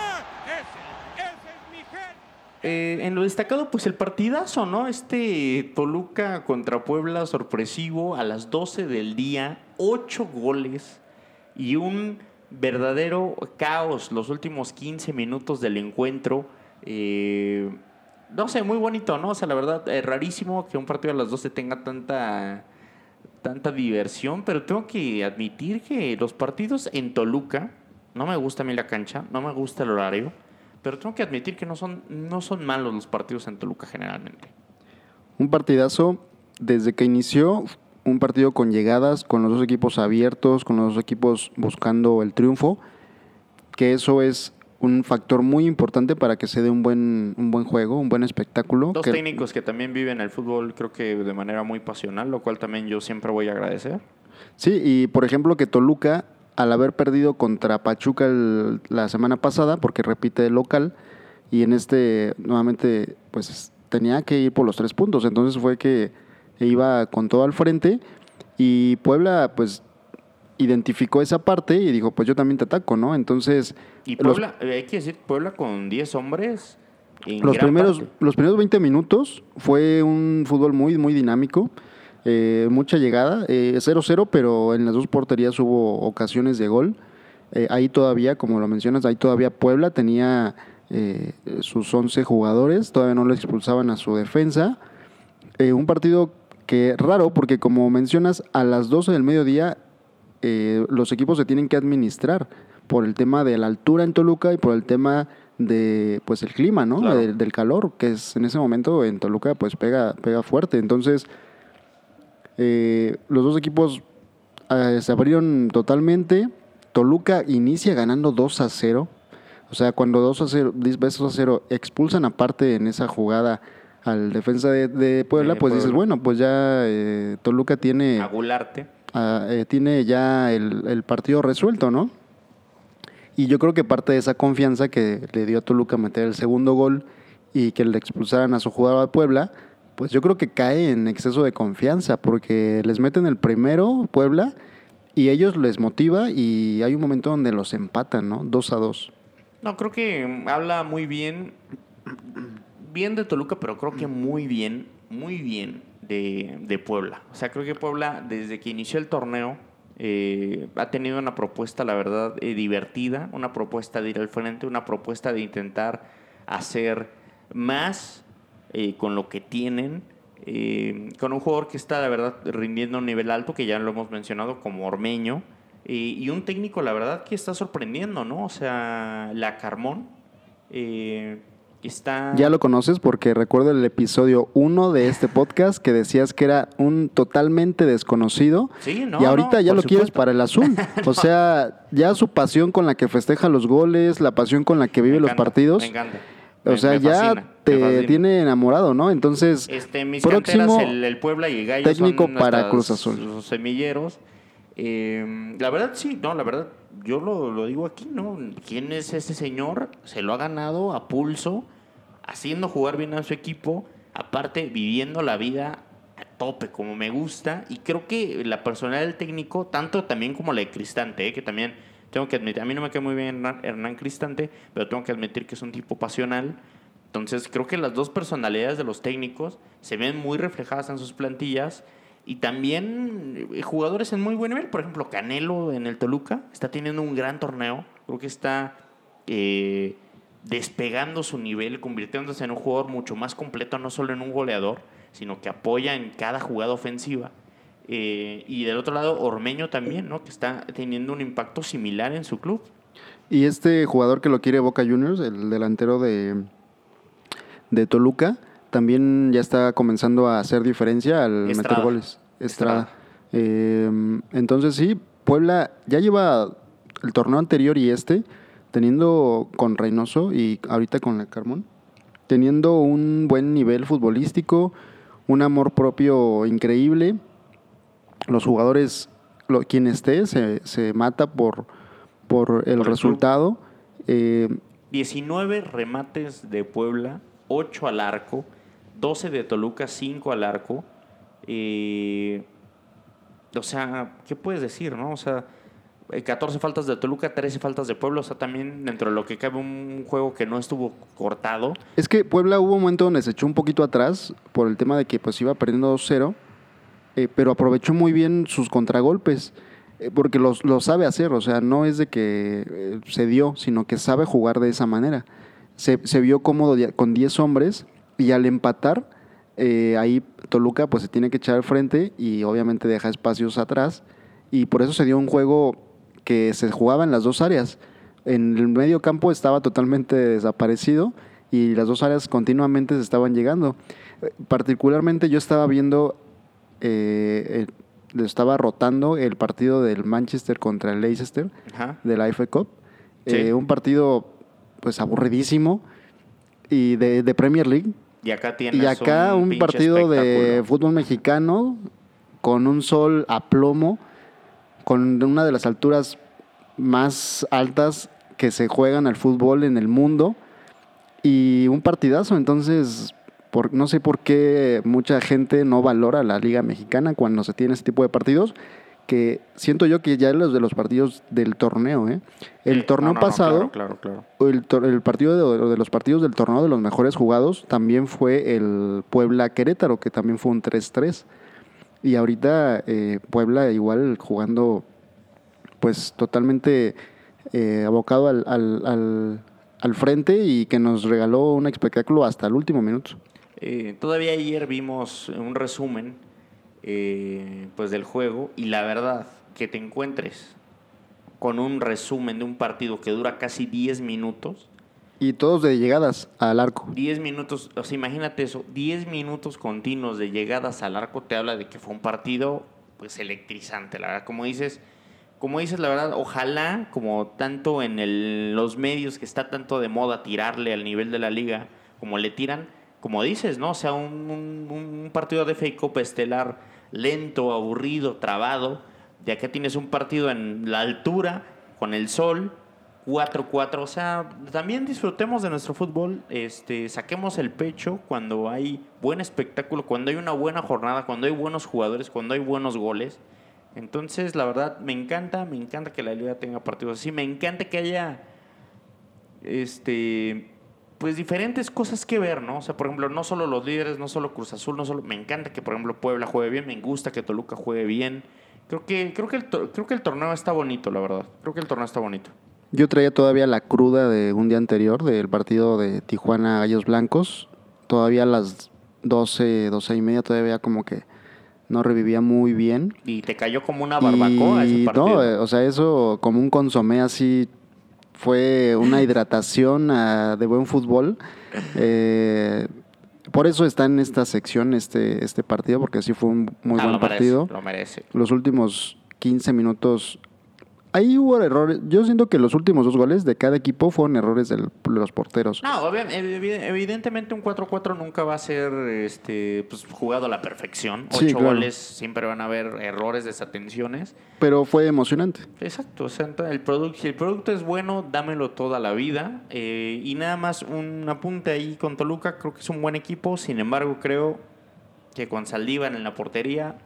Ese, ese es mi gen. Eh, en lo destacado, pues el partidazo, ¿no? Este Toluca contra Puebla sorpresivo a las 12 del día, ocho goles y un verdadero caos los últimos 15 minutos del encuentro. Eh, no sé, muy bonito, ¿no? O sea, la verdad, es rarísimo que un partido a las 12 tenga tanta, tanta diversión, pero tengo que admitir que los partidos en Toluca, no me gusta a mí la cancha, no me gusta el horario, pero tengo que admitir que no son, no son malos los partidos en Toluca generalmente. Un partidazo desde que inició, un partido con llegadas, con los dos equipos abiertos, con los dos equipos buscando el triunfo, que eso es un factor muy importante para que se dé un buen, un buen juego, un buen espectáculo. Dos que- técnicos que también viven el fútbol, creo que de manera muy pasional, lo cual también yo siempre voy a agradecer. Sí, y por ejemplo que Toluca, al haber perdido contra Pachuca el- la semana pasada, porque repite el local, y en este nuevamente pues tenía que ir por los tres puntos, entonces fue que iba con todo al frente y Puebla pues identificó esa parte y dijo pues yo también te ataco, ¿no? Entonces Y Puebla, eh, hay que decir, Puebla con 10 hombres. en los gran primeros, parte. los primeros 20 minutos fue un fútbol muy, muy dinámico. eh, mucha llegada, eh, 0-0, pero en las dos porterías hubo ocasiones de gol. Eh, ahí todavía, como lo mencionas, ahí todavía Puebla tenía eh, sus 11 jugadores, todavía no le expulsaban a su defensa. Eh, un partido que raro, porque como mencionas, a las 12 del mediodía eh, los equipos se tienen que administrar por el tema de la altura en Toluca y por el tema de pues el clima, ¿no? Claro. Del, del calor, que es en ese momento en Toluca pues pega, pega fuerte. Entonces, eh, los dos equipos eh, se abrieron totalmente. Toluca inicia ganando 2 a 0. O sea, cuando 2 a 0, 10 veces a 0 expulsan aparte en esa jugada al defensa de, de Puebla, pues dices, Puebla. bueno, pues ya eh, Toluca tiene Agularte. Ah, eh, tiene ya el, partido resuelto, ¿no? Y yo creo que parte de esa confianza que le dio a Toluca meter el segundo gol y que le expulsaran a su jugador a Puebla, pues yo creo que cae en exceso de confianza porque les meten el primero Puebla y ellos les motiva y hay un momento donde los empatan, ¿no? Dos a dos. No, creo que habla muy bien, bien de Toluca, pero creo que muy bien, muy bien de, Puebla. O sea, creo que Puebla, desde que inició el torneo, eh, ha tenido una propuesta, la verdad, eh, divertida, una propuesta de ir al frente, una propuesta de intentar hacer más eh, con lo que tienen. con un jugador que está, la verdad, rindiendo a un nivel alto, que ya lo hemos mencionado, como Ormeño. y un técnico, la verdad, que está sorprendiendo, ¿no? O sea, la Carmón eh, está... Ya lo conoces porque recuerdo el episodio 1 de este podcast que decías que era un totalmente desconocido. Sí, no, y ahorita no, ya lo quieres para el azul. O sea, ya su pasión con la que festeja los goles, la pasión con la que vive los partidos. Me encanta. O sea, me ya fascina, te tiene enamorado, ¿no? Entonces, Este, mis próximo canteras, el, el Puebla y Gallo técnico son para Cruz Azul. Los semilleros. Eh, la verdad, sí, no, la verdad, yo lo, lo digo aquí, ¿no? ¿Quién es ese señor? Se lo ha ganado a pulso, haciendo jugar bien a su equipo, aparte viviendo la vida a tope, como me gusta. Y creo que la personalidad del técnico, tanto también como la de Cristante, ¿eh? que también tengo que admitir, a mí no me cae muy bien Hernán, Hernán Cristante, pero tengo que admitir que es un tipo pasional. Entonces creo que las dos personalidades de los técnicos se ven muy reflejadas en sus plantillas y también eh, jugadores en muy buen nivel. Por ejemplo, Canelo en el Toluca está teniendo un gran torneo. Creo que está eh, despegando su nivel, convirtiéndose en un jugador mucho más completo, no solo en un goleador, sino que apoya en cada jugada ofensiva. Eh, y del otro lado, Ormeño también, ¿no? que está teniendo un impacto similar en su club. y este jugador que lo quiere Boca Juniors, el delantero de, de Toluca, también ya está comenzando a hacer diferencia al meter goles. Estrada. Estrada. Eh, entonces sí, Puebla ya lleva el torneo anterior y este, teniendo con Reynoso y ahorita con la Carmón, teniendo un buen nivel futbolístico, un amor propio increíble. Los jugadores, lo, quien esté, se, se mata por, por el resultado. Eh, 19 remates de Puebla, 8 al arco, 12 de Toluca, 5 al arco. Eh, o sea, ¿qué puedes decir, no? O sea, eh, 14 faltas de Toluca, 13 faltas de Puebla. O sea, también dentro de lo que cabe un juego que no estuvo cortado. Es que Puebla hubo un momento donde se echó un poquito atrás por el tema de que pues iba perdiendo 2-0, eh, pero aprovechó muy bien sus contragolpes, eh, porque lo sabe hacer, o sea, no es de que eh, se dio, sino que sabe jugar de esa manera. Se, se vio cómodo con 10 hombres y al empatar, eh, ahí Toluca pues se tiene que echar al frente y obviamente deja espacios atrás y por eso se dio un juego que se jugaba en las dos áreas. En el medio campo estaba totalmente desaparecido y las dos áreas continuamente se estaban llegando. Eh, Particularmente yo estaba viendo, eh, eh, estaba rotando el partido del Manchester contra el Leicester Ajá. de la FA Cup. Sí. Eh, un partido pues aburridísimo y de, de Premier League. Y acá tienes Y acá un, pinche partido de fútbol mexicano con un sol a plomo, con una de las alturas más altas que se juegan al fútbol en el mundo y un partidazo. Entonces, por, no sé por qué mucha gente no valora la Liga Mexicana cuando se tiene ese tipo de partidos. Que siento yo que ya los de los partidos del torneo, ¿eh? El Sí, torneo no, no, no, pasado, claro, claro, claro. el, tor- el partido de, de los partidos del torneo de los mejores jugados también fue el Puebla Querétaro, que también fue un 3-3. Y ahorita eh, Puebla igual jugando pues totalmente eh, abocado al, al- al- al frente y que nos regaló un espectáculo hasta el último minuto. Eh, todavía ayer vimos un resumen eh, pues del juego y la verdad que te encuentres con un resumen de un partido que dura casi 10 minutos. Y todos de llegadas al arco. 10 minutos, o sea, imagínate eso, 10 minutos continuos de llegadas al arco te habla de que fue un partido pues electrizante, la verdad, como dices, como dices, la verdad, ojalá, como tanto en el- los medios que está tanto de moda tirarle al nivel de la liga, como le tiran, como dices, ¿no? O sea, un, un- un partido de FA Cup estelar lento, aburrido, trabado, de acá tienes un partido en la altura, con el sol, 4-4, o sea, también disfrutemos de nuestro fútbol, este, saquemos el pecho cuando hay buen espectáculo, cuando hay una buena jornada, cuando hay buenos jugadores, cuando hay buenos goles. Entonces, la verdad, me encanta, me encanta que la liga tenga partidos así, me encanta que haya este pues diferentes cosas que ver, ¿no? O sea, por ejemplo, no solo los líderes, no solo Cruz Azul, no solo me encanta que por ejemplo Puebla juegue bien, me gusta que Toluca juegue bien. Creo que creo que el, creo que el torneo está bonito, la verdad. Creo que el torneo está bonito. Yo traía todavía la cruda de un día anterior del partido de Tijuana Gallos Blancos. Todavía a las 12, 12 y media todavía como que no revivía muy bien. Y te cayó como una barbacoa Y ese partido. no, eh, o sea, eso como un consomé así fue una hidratación ah, de buen fútbol. Eh, por eso está en esta sección este, este partido, porque sí fue un muy Ah, buen lo merece, partido. lo merece. Los últimos 15 minutos. Ahí hubo errores. Yo siento que los últimos dos goles de cada equipo fueron errores de los porteros. No, evidentemente un 4-4 nunca va a ser este, pues, jugado a la perfección. Sí, Ocho claro. goles siempre van a haber errores, desatenciones. Pero fue emocionante. Exacto, o sea, el producto, si el producto es bueno, dámelo toda la vida. Eh, y nada más un apunte ahí con Toluca, creo que es un buen equipo, sin embargo creo que con Saldívar en la portería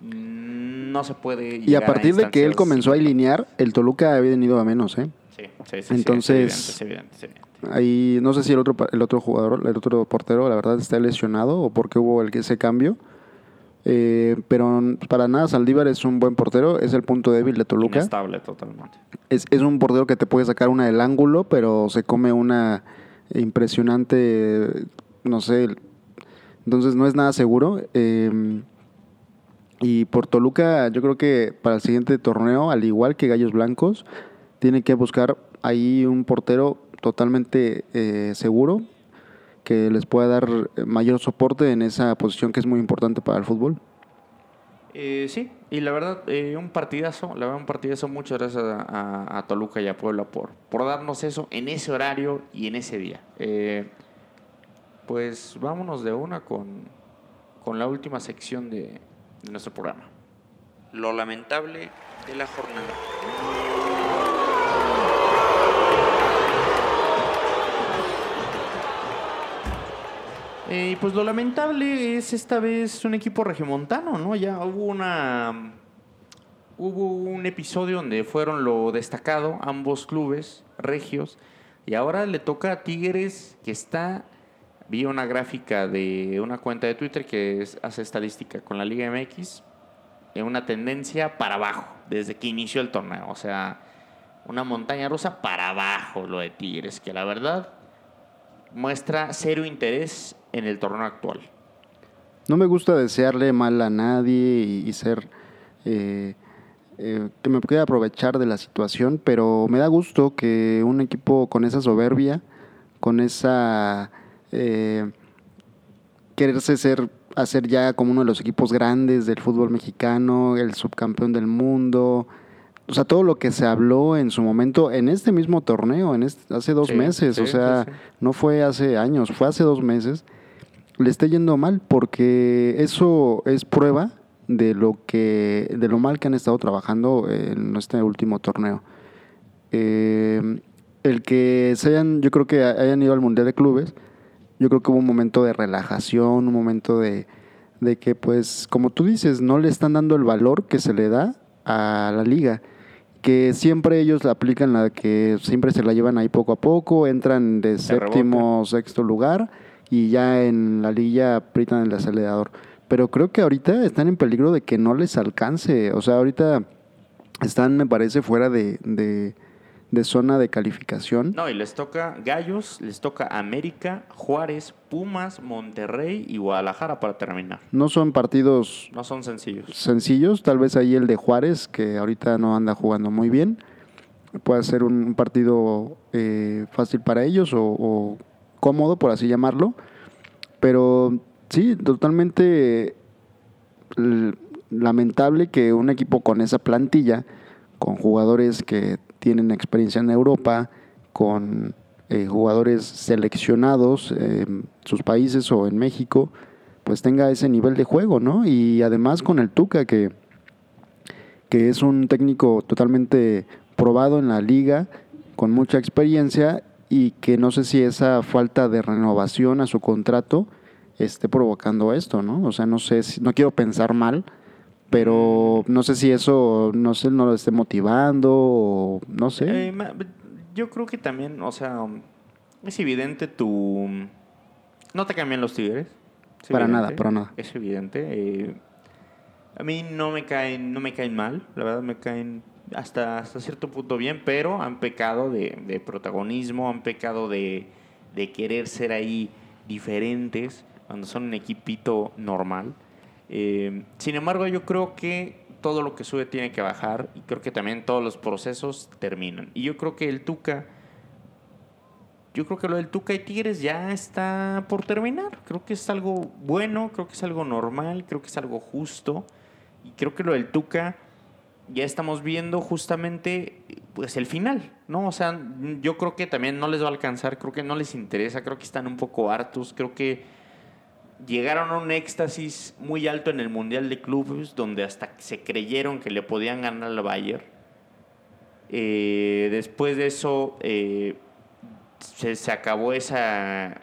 no se puede Y a llegar partir de que él comenzó a alinear, el Toluca había venido a menos, ¿eh? Sí, sí, sí, sí, Entonces- es evidente, es evidente, es evidente. Ahí no sé si el otro el otro jugador, el otro portero, la verdad está lesionado o porque hubo el, ese cambio. Eh, pero para nada Saldívar es un buen portero, es el punto débil de Toluca. Inestable totalmente. Es, es un portero que te puede sacar una del ángulo, pero se come una impresionante, no sé, entonces no es nada seguro. Eh, y por Toluca, yo creo que para el siguiente torneo, al igual que Gallos Blancos, tiene que buscar ahí un portero totalmente eh, seguro que les pueda dar mayor soporte en esa posición que es muy importante para el fútbol. Eh, sí, y la verdad, eh, un partidazo, la verdad, un partidazo. Muchas gracias a, a- Toluca y a Puebla por, por darnos eso en ese horario y en ese día. Eh, pues vámonos de una con, con la última sección de, de nuestro programa. Lo lamentable de la jornada. Eh, pues lo lamentable es esta vez un equipo regiomontano, ¿no? Ya hubo una. Hubo un episodio donde fueron lo destacado ambos clubes regios. Y ahora le toca a Tigres, que está. Vi una gráfica de una cuenta de Twitter que hace estadística con la Liga MX. En una tendencia para abajo, desde que inició el torneo. O sea, una montaña rusa para abajo lo de Tigres, que la verdad muestra cero interés en el torneo actual. No me gusta desearle mal a nadie y, y ser eh, eh, que me pueda aprovechar de la situación, pero me da gusto que un equipo con esa soberbia, con esa eh, quererse ser hacer ya como uno de los equipos grandes del fútbol mexicano, el subcampeón del mundo, o sea, todo lo que se habló en su momento en este mismo torneo, en este- hace dos Sí, meses, sí, o sea, sí, no fue hace años, fue hace dos meses, le está yendo mal porque eso es prueba de lo que, de lo mal que han estado trabajando en este último torneo. Eh, el que se hayan, yo creo que hayan ido al Mundial de Clubes, yo creo que hubo un momento de relajación, un momento de, de que, pues, como tú dices, no le están dando el valor que se le da a la liga. Que siempre ellos la aplican la que siempre se la llevan ahí poco a poco, entran de séptimo, sexto lugar y ya en la liga aprietan el acelerador. Pero creo que ahorita están en peligro de que no les alcance. O sea, ahorita están, me parece, fuera de, de- de zona de calificación. No, y les toca Gallos, les toca América, Juárez, Pumas, Monterrey y Guadalajara para terminar. No son partidos No son sencillos. sencillos, tal vez ahí el de Juárez, que ahorita no anda jugando muy bien, puede ser un, partido eh, fácil para ellos o, o cómodo, por así llamarlo. Pero sí, totalmente lamentable que un equipo con esa plantilla, con jugadores que tienen experiencia en Europa, con eh, jugadores seleccionados en sus países o en México, pues tenga ese nivel de juego, ¿no? Y además con el Tuca, que, que es un técnico totalmente probado en la liga, con mucha experiencia y que no sé si esa falta de renovación a su contrato esté provocando esto, ¿no? O sea, no sé, si, no quiero pensar mal, pero no sé si eso, no sé, no lo esté motivando o no sé. Eh, yo creo que también, o sea, es evidente tu... No te cambian los Tigres. Es Para evidente, nada, para nada. Es evidente. eh, a mí no me caen, no me caen mal, la verdad me caen hasta, hasta cierto punto bien, pero han pecado de, de protagonismo, han pecado de, de querer ser ahí diferentes cuando son un equipito normal. Eh, sin embargo, yo creo que todo lo que sube tiene que bajar y creo que también todos los procesos terminan. Y yo creo que el Tuca, yo creo que lo del Tuca y Tigres ya está por terminar. Creo que es algo bueno, creo que es algo normal, creo que es algo justo. Y creo que lo del Tuca ya estamos viendo justamente pues el final, ¿no? O sea, yo creo que también no les va a alcanzar, creo que no les interesa, creo que están un poco hartos, creo que llegaron a un éxtasis muy alto en el Mundial de Clubes, donde hasta se creyeron que le podían ganar al Bayern. Eh, después de eso, eh, se, acabó esa,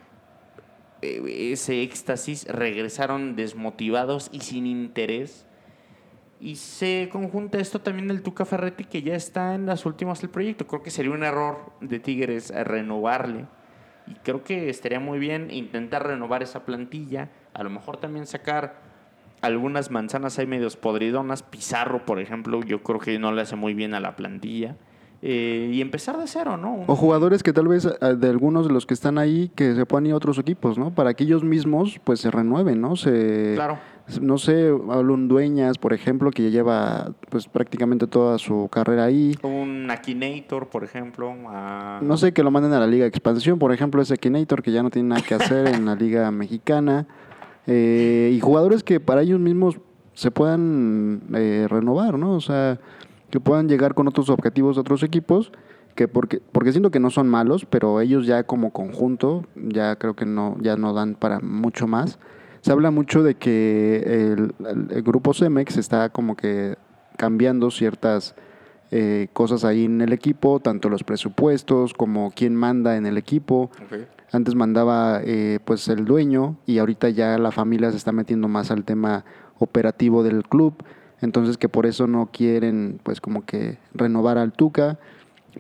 eh, ese éxtasis, regresaron desmotivados y sin interés. Y se conjunta esto también del Tuca Ferretti, que ya está en las últimas del proyecto. Creo que sería un error de Tigres renovarle. Y creo que estaría muy bien intentar renovar esa plantilla. A lo mejor también sacar algunas manzanas ahí medios podridonas. Pizarro, por ejemplo, yo creo que no le hace muy bien a la plantilla. Eh, y empezar de cero, ¿no? O jugadores que tal vez eh, de algunos de los que están ahí que se puedan ir a otros equipos, ¿no? Para que ellos mismos pues se renueven, ¿no? Se, Claro. No sé, hablo un Dueñas, por ejemplo, que ya lleva pues prácticamente toda su carrera ahí. Un Akinator, por ejemplo. a- No sé, que lo manden a la Liga de Expansión, por ejemplo, ese Kinator que ya no tiene nada que hacer en la Liga Mexicana. Eh, y jugadores que para ellos mismos se puedan eh, renovar, ¿no? O sea, que puedan llegar con otros objetivos de otros equipos, que porque, porque siento que no son malos, pero ellos ya como conjunto, ya creo que no, ya no dan para mucho más. Se habla mucho de que el, grupo Cemex está como que cambiando ciertas eh, cosas ahí en el equipo, tanto los presupuestos como quién manda en el equipo. Antes mandaba eh, pues el dueño y ahorita ya la familia se está metiendo más al tema operativo del club. Entonces que por eso no quieren pues como que renovar al Tuca.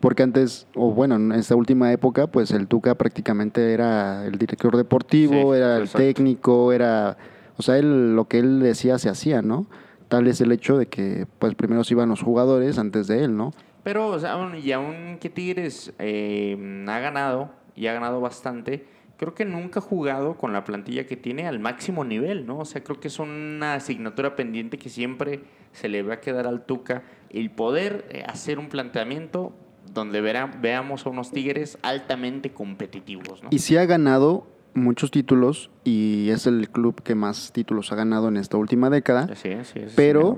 Porque antes, o bueno, en esta última época, pues el Tuca prácticamente era el director deportivo, Sí, era el técnico, era, o sea, él, lo que él decía se hacía, ¿no? Tal es el hecho de que pues primero se iban los jugadores antes de él, ¿no? Pero, o sea, aún- y aún que Tigres eh, ha ganado, y ha ganado bastante, creo que nunca ha jugado con la plantilla que tiene al máximo nivel, ¿no? O sea, creo que es una asignatura pendiente que siempre se le va a quedar al Tuca el poder eh, hacer un planteamiento donde veamos a unos Tigres altamente competitivos, ¿no? Y sí ha ganado muchos títulos y es el club que más títulos ha ganado en esta última década. Sí, sí, pero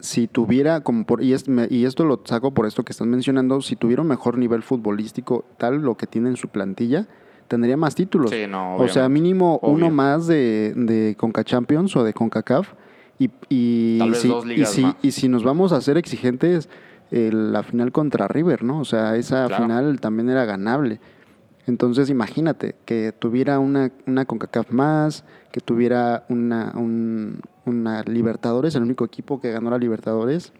si tuviera, como por, y, es- me- y esto lo saco por esto que están mencionando, si tuviera un mejor nivel futbolístico, tal lo que tiene en su plantilla, tendría más títulos. Sí, no, o sea, mínimo Obvio. uno más de, de Conca Champions o de CONCACAF. Y, si, si, y si nos vamos a ser exigentes, eh, la final contra River, ¿no? O sea, esa Claro. final también era ganable. Entonces, imagínate que tuviera una, una CONCACAF más, que tuviera una, un- una Libertadores, el único equipo que ganó la Libertadores,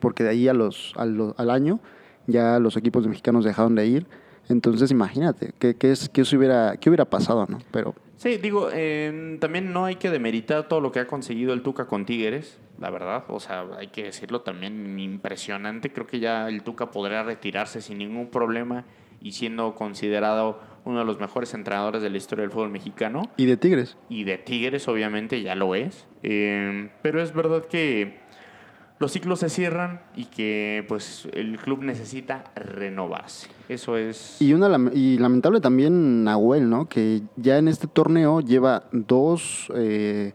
porque de ahí a los, a al año ya los equipos mexicanos dejaron de ir. Entonces, imagínate, ¿qué, qué, es, qué, hubiera, qué hubiera pasado, no? Pero Sí, digo, eh, también no hay que demeritar todo lo que ha conseguido el Tuca con Tigres, la verdad. O sea, hay que decirlo también impresionante. Creo que ya el Tuca podría retirarse sin ningún problema y siendo considerado uno de los mejores entrenadores de la historia del fútbol mexicano. y de Tigres. Y de Tigres, obviamente, ya lo es. Eh, pero es verdad que los ciclos se cierran y que pues el club necesita renovarse. Eso es... Y, una, lam- y lamentable también Nahuel, ¿no? Que ya en este torneo lleva dos, eh,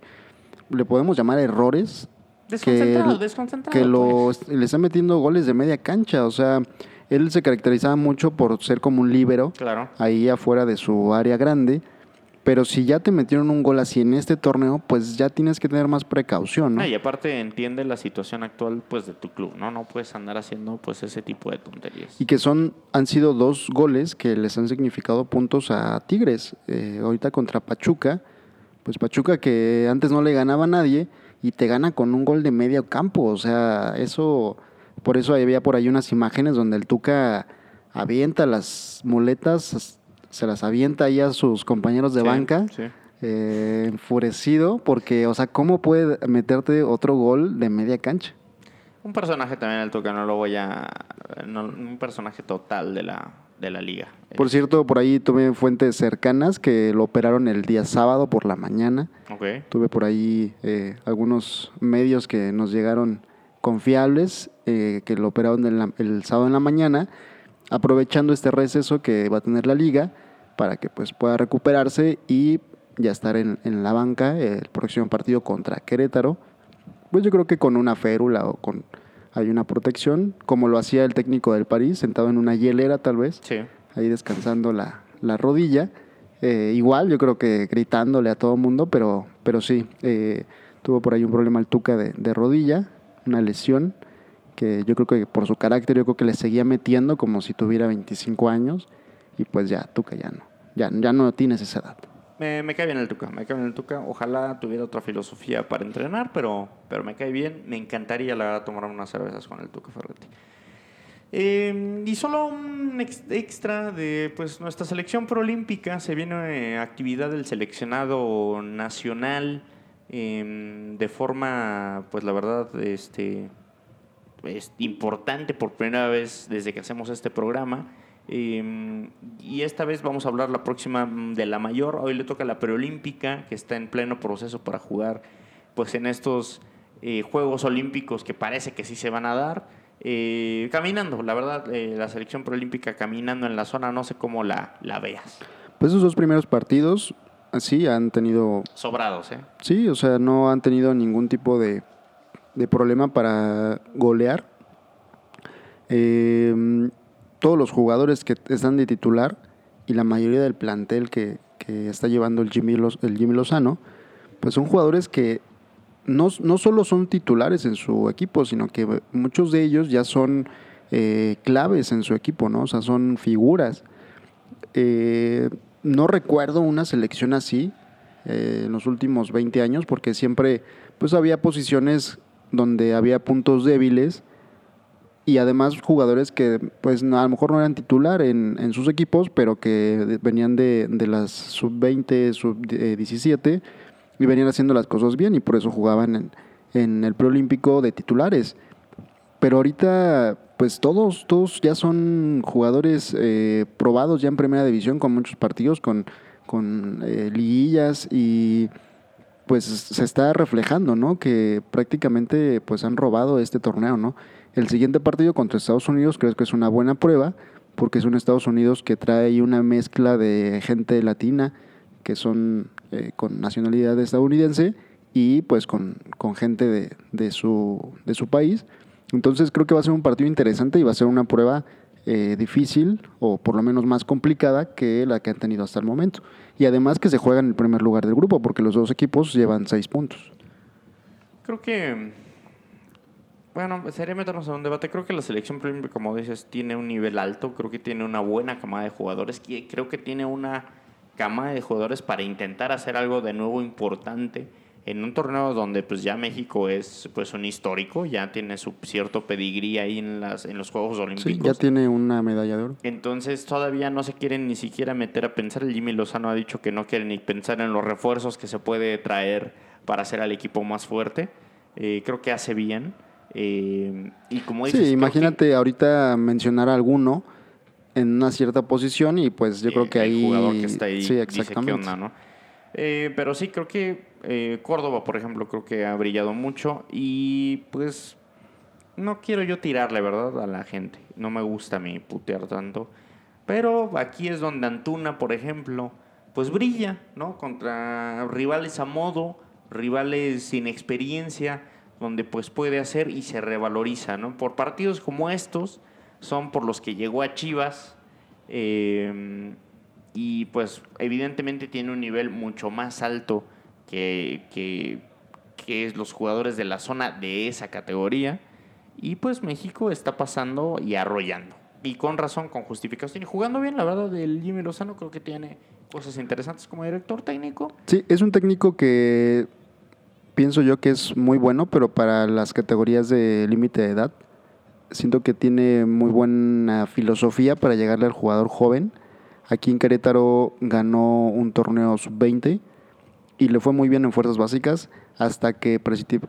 le podemos llamar errores, desconcentrado, que- desconcentrado. que lo, pues. le está metiendo goles de media cancha. O sea, él se caracterizaba mucho por ser como un líbero Claro. ahí afuera de su área grande. Pero si ya te metieron un gol así en este torneo, pues ya tienes que tener más precaución, ¿no? Y aparte entiende la situación actual pues de tu club, ¿no? No puedes andar haciendo pues ese tipo de tonterías. Y que son, han sido dos goles que les han significado puntos a Tigres. Eh, ahorita contra Pachuca, pues Pachuca que antes no le ganaba a nadie y te gana con un gol de medio campo. O sea, eso, por eso había por ahí unas imágenes donde el Tuca avienta las muletas, se las avienta ahí a sus compañeros de Sí, banca. sí. eh, enfurecido porque, o sea, ¿cómo puede meterte otro gol de media cancha? Un personaje también el Tuca, no lo voy a... no- un personaje total de la, de la liga. Por cierto, por ahí tuve fuentes cercanas que lo operaron el día sábado por la mañana. Tuve por ahí eh, algunos medios que nos llegaron confiables, eh, que lo operaron en la- el sábado en la mañana, aprovechando este receso que va a tener la liga para que pues pueda recuperarse y ya estar en, en la banca el próximo partido contra Querétaro. Pues yo creo que con una férula o con hay una protección, como lo hacía el técnico del París, sentado en una hielera tal vez Sí. ahí descansando la, la rodilla. Eh, igual, yo creo que gritándole a todo el mundo, pero, pero sí, eh, tuvo por ahí un problema el Tuca de, de rodilla, una lesión, que yo creo que por su carácter, yo creo que le seguía metiendo como si tuviera 25 años, y pues ya, Tuca ya no, ya, ya no tienes esa edad. Me, me cae bien el Tuca, me cae bien el Tuca. Ojalá tuviera otra filosofía para entrenar, pero, pero me cae bien. Me encantaría, la verdad, tomar unas cervezas con el Tuca Ferretti. Eh, y solo un ex- extra de pues nuestra selección proolímpica. Se viene eh, actividad del seleccionado nacional eh, de forma, pues la verdad, este, es importante por primera vez desde que hacemos este programa. Eh, y esta vez vamos a hablar la próxima mm, de la mayor. Hoy le toca la preolímpica, que está en pleno proceso para jugar pues en estos eh, Juegos Olímpicos que parece que sí se van a dar. Eh, caminando, la verdad, eh, la selección preolímpica caminando en la zona, no sé cómo la, la veas. Pues esos dos primeros partidos, sí, han tenido Sobrados, ¿eh? Sí, o sea, no han tenido ningún tipo de, de problema para golear. Eh, todos los jugadores que están de titular y la mayoría del plantel que, que está llevando el Jimmy, el Jimmy Lozano, pues son jugadores que no, no solo son titulares en su equipo, sino que muchos de ellos ya son eh, claves en su equipo, ¿no? O sea, son figuras. Eh, no recuerdo una selección así eh, en los últimos 20 años, porque siempre pues había posiciones donde había puntos débiles y además jugadores que pues a lo mejor no eran titular en, en sus equipos, pero que venían de, de las sub-20, sub-17 y venían haciendo las cosas bien y por eso jugaban en, en el preolímpico de titulares. Pero ahorita, pues todos, todos ya son jugadores eh, probados ya en primera división con muchos partidos, con, con eh, liguillas y pues se está reflejando, ¿no? Que prácticamente pues han robado este torneo, ¿no? El siguiente partido contra Estados Unidos creo que es una buena prueba porque es un Estados Unidos que trae una mezcla de gente latina que son eh, con nacionalidad estadounidense y pues con, con gente de, de su, de su país. Entonces creo que va a ser un partido interesante y va a ser una prueba eh, difícil o por lo menos más complicada que la que han tenido hasta el momento. Y además que se juega en el primer lugar del grupo porque los dos equipos llevan seis puntos. Creo que. Bueno, sería meternos en un debate. Creo que la selección, como dices, tiene un nivel alto. Creo que tiene una buena camada de jugadores. Creo que tiene una camada de jugadores para intentar hacer algo de nuevo importante en un torneo donde pues ya México es pues un histórico, ya tiene su cierto pedigrí ahí en las en los Juegos Olímpicos. Sí, ya tiene una medalla de oro. Entonces todavía no se quieren ni siquiera meter a pensar. Jimmy Lozano ha dicho que no quiere ni pensar en los refuerzos que se puede traer para hacer al equipo más fuerte. Eh, creo que hace bien. Eh, y como dices, Sí, imagínate ahorita mencionar a alguno en una cierta posición y pues yo creo que el ahí... jugador que está ahí sí, dice qué exactamente. onda, ¿no? Eh, pero sí, creo que eh, Córdoba, por ejemplo, creo que ha brillado mucho y pues no quiero yo tirarle, ¿verdad? A la gente. No me gusta a mí putear tanto. Pero aquí es donde Antuna, por ejemplo, pues brilla, ¿no? Contra rivales a modo, rivales sin experiencia, donde pues puede hacer y se revaloriza, ¿no? Por partidos como estos, son por los que llegó a Chivas. eh, y pues evidentemente tiene un nivel mucho más alto que, que, que los jugadores de la zona de esa categoría. Y pues México está pasando y arrollando. Y con razón, con justificación. Y jugando bien, la verdad, el Jimmy Lozano creo que tiene cosas interesantes como director técnico. Sí, es un técnico que pienso yo que es muy bueno, pero para las categorías de límite de edad, siento que tiene muy buena filosofía para llegarle al jugador joven. Aquí en Querétaro ganó un torneo sub-20 y le fue muy bien en fuerzas básicas hasta que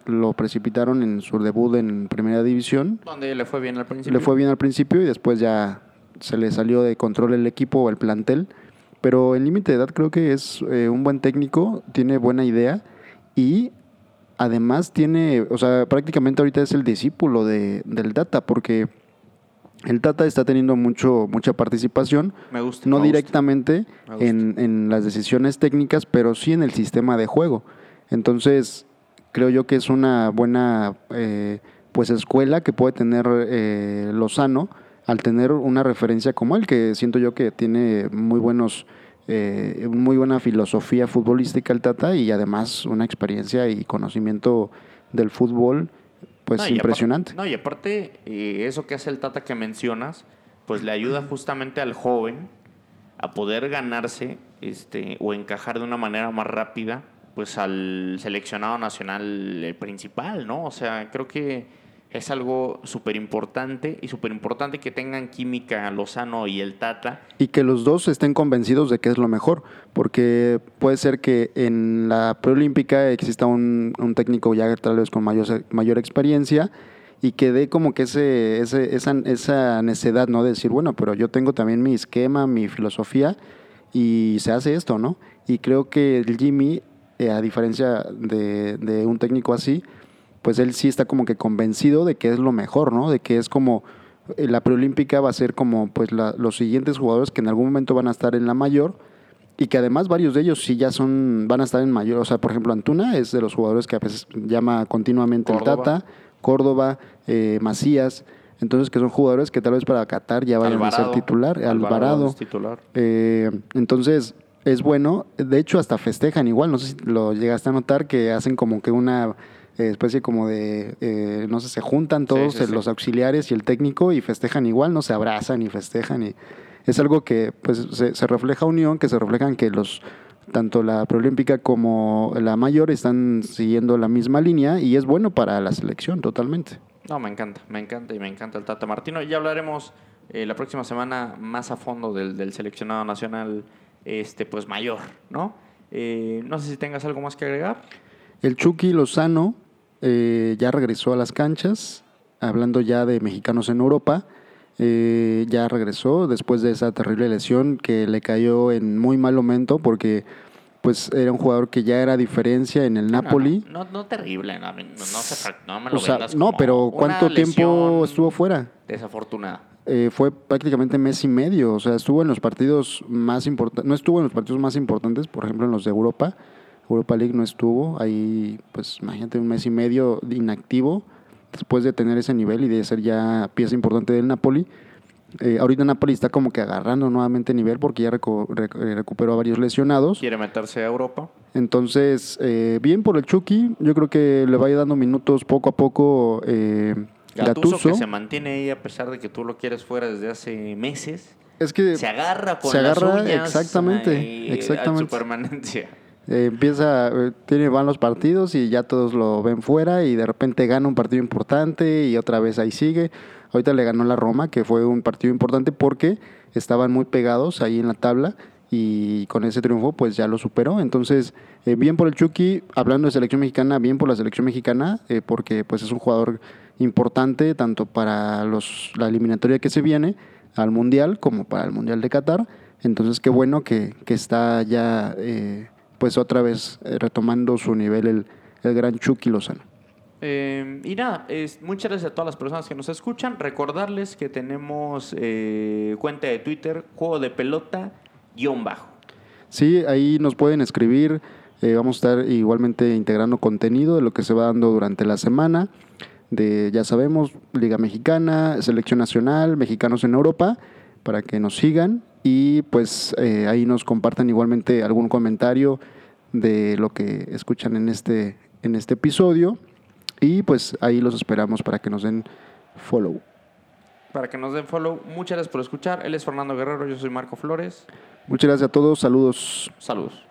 lo precipitaron en su debut en primera división. Donde le fue bien al principio. Le fue bien al principio y después ya se le salió de control el equipo o el plantel. Pero en límite de edad creo que es eh, un buen técnico, tiene buena idea y además tiene, o sea, prácticamente ahorita es el discípulo de, del Tata porque el Tata está teniendo mucho, mucha participación, Me gusta. no me directamente gusta. en, en las decisiones técnicas, pero sí en el sistema de juego. Entonces, creo yo que es una buena eh, pues escuela que puede tener eh, Lozano al tener una referencia como él, que siento yo que tiene muy buenos, eh, muy buena filosofía futbolística el Tata y además una experiencia y conocimiento del fútbol pues No, y aparte- impresionante. no, y aparte, eh, eso que hace el Tata que mencionas, pues le ayuda justamente al joven a poder ganarse este, o encajar de una manera más rápida pues al seleccionado nacional principal, ¿no? O sea, creo que es algo súper importante y súper importante que tengan química Lozano y el Tata. Y que los dos estén convencidos de que es lo mejor, porque puede ser que en la preolímpica exista un, un técnico ya tal vez con mayor, mayor experiencia y que dé como que ese, ese, esa, esa necedad, ¿no? De decir, bueno, pero yo tengo también mi esquema, mi filosofía y se hace esto, ¿no? Y creo que el Jimmy, eh, a diferencia de, de un técnico así, pues él sí está como que convencido de que es lo mejor, ¿no? De que es como eh, la preolímpica va a ser como pues la- los siguientes jugadores que en algún momento van a estar en la mayor y que además varios de ellos sí ya son van a estar en mayor, o sea, por ejemplo, Antuna es de los jugadores que a veces llama continuamente Córdoba. el Tata, Córdoba, eh, Macías, entonces que son jugadores que tal vez para Qatar ya vayan a ser Alvarado. titular, Alvarado, es titular. eh, entonces, es bueno. De hecho, hasta festejan igual. No sé si lo llegaste a notar que hacen como que una especie como de, eh, no sé, se juntan todos sí, eh, sí. los auxiliares y el técnico y festejan igual, no se abrazan y festejan. y Es algo que pues se, se refleja unión, que se reflejan que los tanto la preolímpica como la mayor están siguiendo la misma línea y es bueno para la selección totalmente. No, me encanta, me encanta y me encanta el Tata Martino. Ya hablaremos eh, la próxima semana más a fondo del, del seleccionado nacional, este, pues mayor, ¿no? Eh, no sé si tengas algo más que agregar. El Chucky Lozano eh, ya regresó a las canchas, hablando ya de mexicanos en Europa. eh, ya regresó después de esa terrible lesión que le cayó en muy mal momento porque pues era un jugador que ya era diferencia en el Napoli. No, no, no terrible, no, no, se- no me lo o sea, vendas no, pero ¿cuánto tiempo estuvo fuera? Desafortunada. Eh, fue prácticamente mes y medio, o sea, estuvo en los partidos más importantes, no estuvo en los partidos más importantes, por ejemplo en los de Europa, Europa League no estuvo. Ahí, pues imagínate, un mes y medio de inactivo después de tener ese nivel y de ser ya pieza importante del Napoli. Eh, ahorita Napoli está como que agarrando nuevamente nivel porque ya recu- rec- eh, recuperó a varios lesionados. Quiere meterse a Europa. Entonces, eh, bien por el Chucky. Yo creo que le vaya dando minutos poco a poco eh, Gattuso, Gattuso. que se mantiene ahí a pesar de que tú lo quieres fuera desde hace meses. Es que Se agarra con se las agarra, uñas exactamente, a exactamente. su permanencia. Eh, empieza, eh, tiene, van los partidos y ya todos lo ven fuera y de repente gana un partido importante y otra vez ahí sigue. Ahorita le ganó la Roma, que fue un partido importante porque estaban muy pegados ahí en la tabla y con ese triunfo pues ya lo superó. Entonces, eh, bien por el Chucky, hablando de selección mexicana, bien por la selección mexicana, porque pues es un jugador importante tanto para los, la eliminatoria que se viene al Mundial como para el Mundial de Qatar. Entonces, qué bueno que, que está ya eh, pues otra vez eh, retomando su nivel el, el gran Chucky Lozano. Eh, y nada, es, muchas gracias a todas las personas que nos escuchan. Recordarles que tenemos eh, cuenta de Twitter, juego de pelota, guion bajo. Sí, ahí nos pueden escribir. eh, vamos a estar igualmente integrando contenido de lo que se va dando durante la semana. De, ya sabemos, Liga Mexicana, Selección Nacional, Mexicanos en Europa, para que nos sigan y pues eh, ahí nos compartan igualmente algún comentario de lo que escuchan en este, en este episodio. Y pues ahí los esperamos para que nos den follow. Para que nos den follow, muchas gracias por escuchar. Él es Fernando Guerrero, yo soy Marco Flores. Muchas gracias a todos, saludos. Saludos.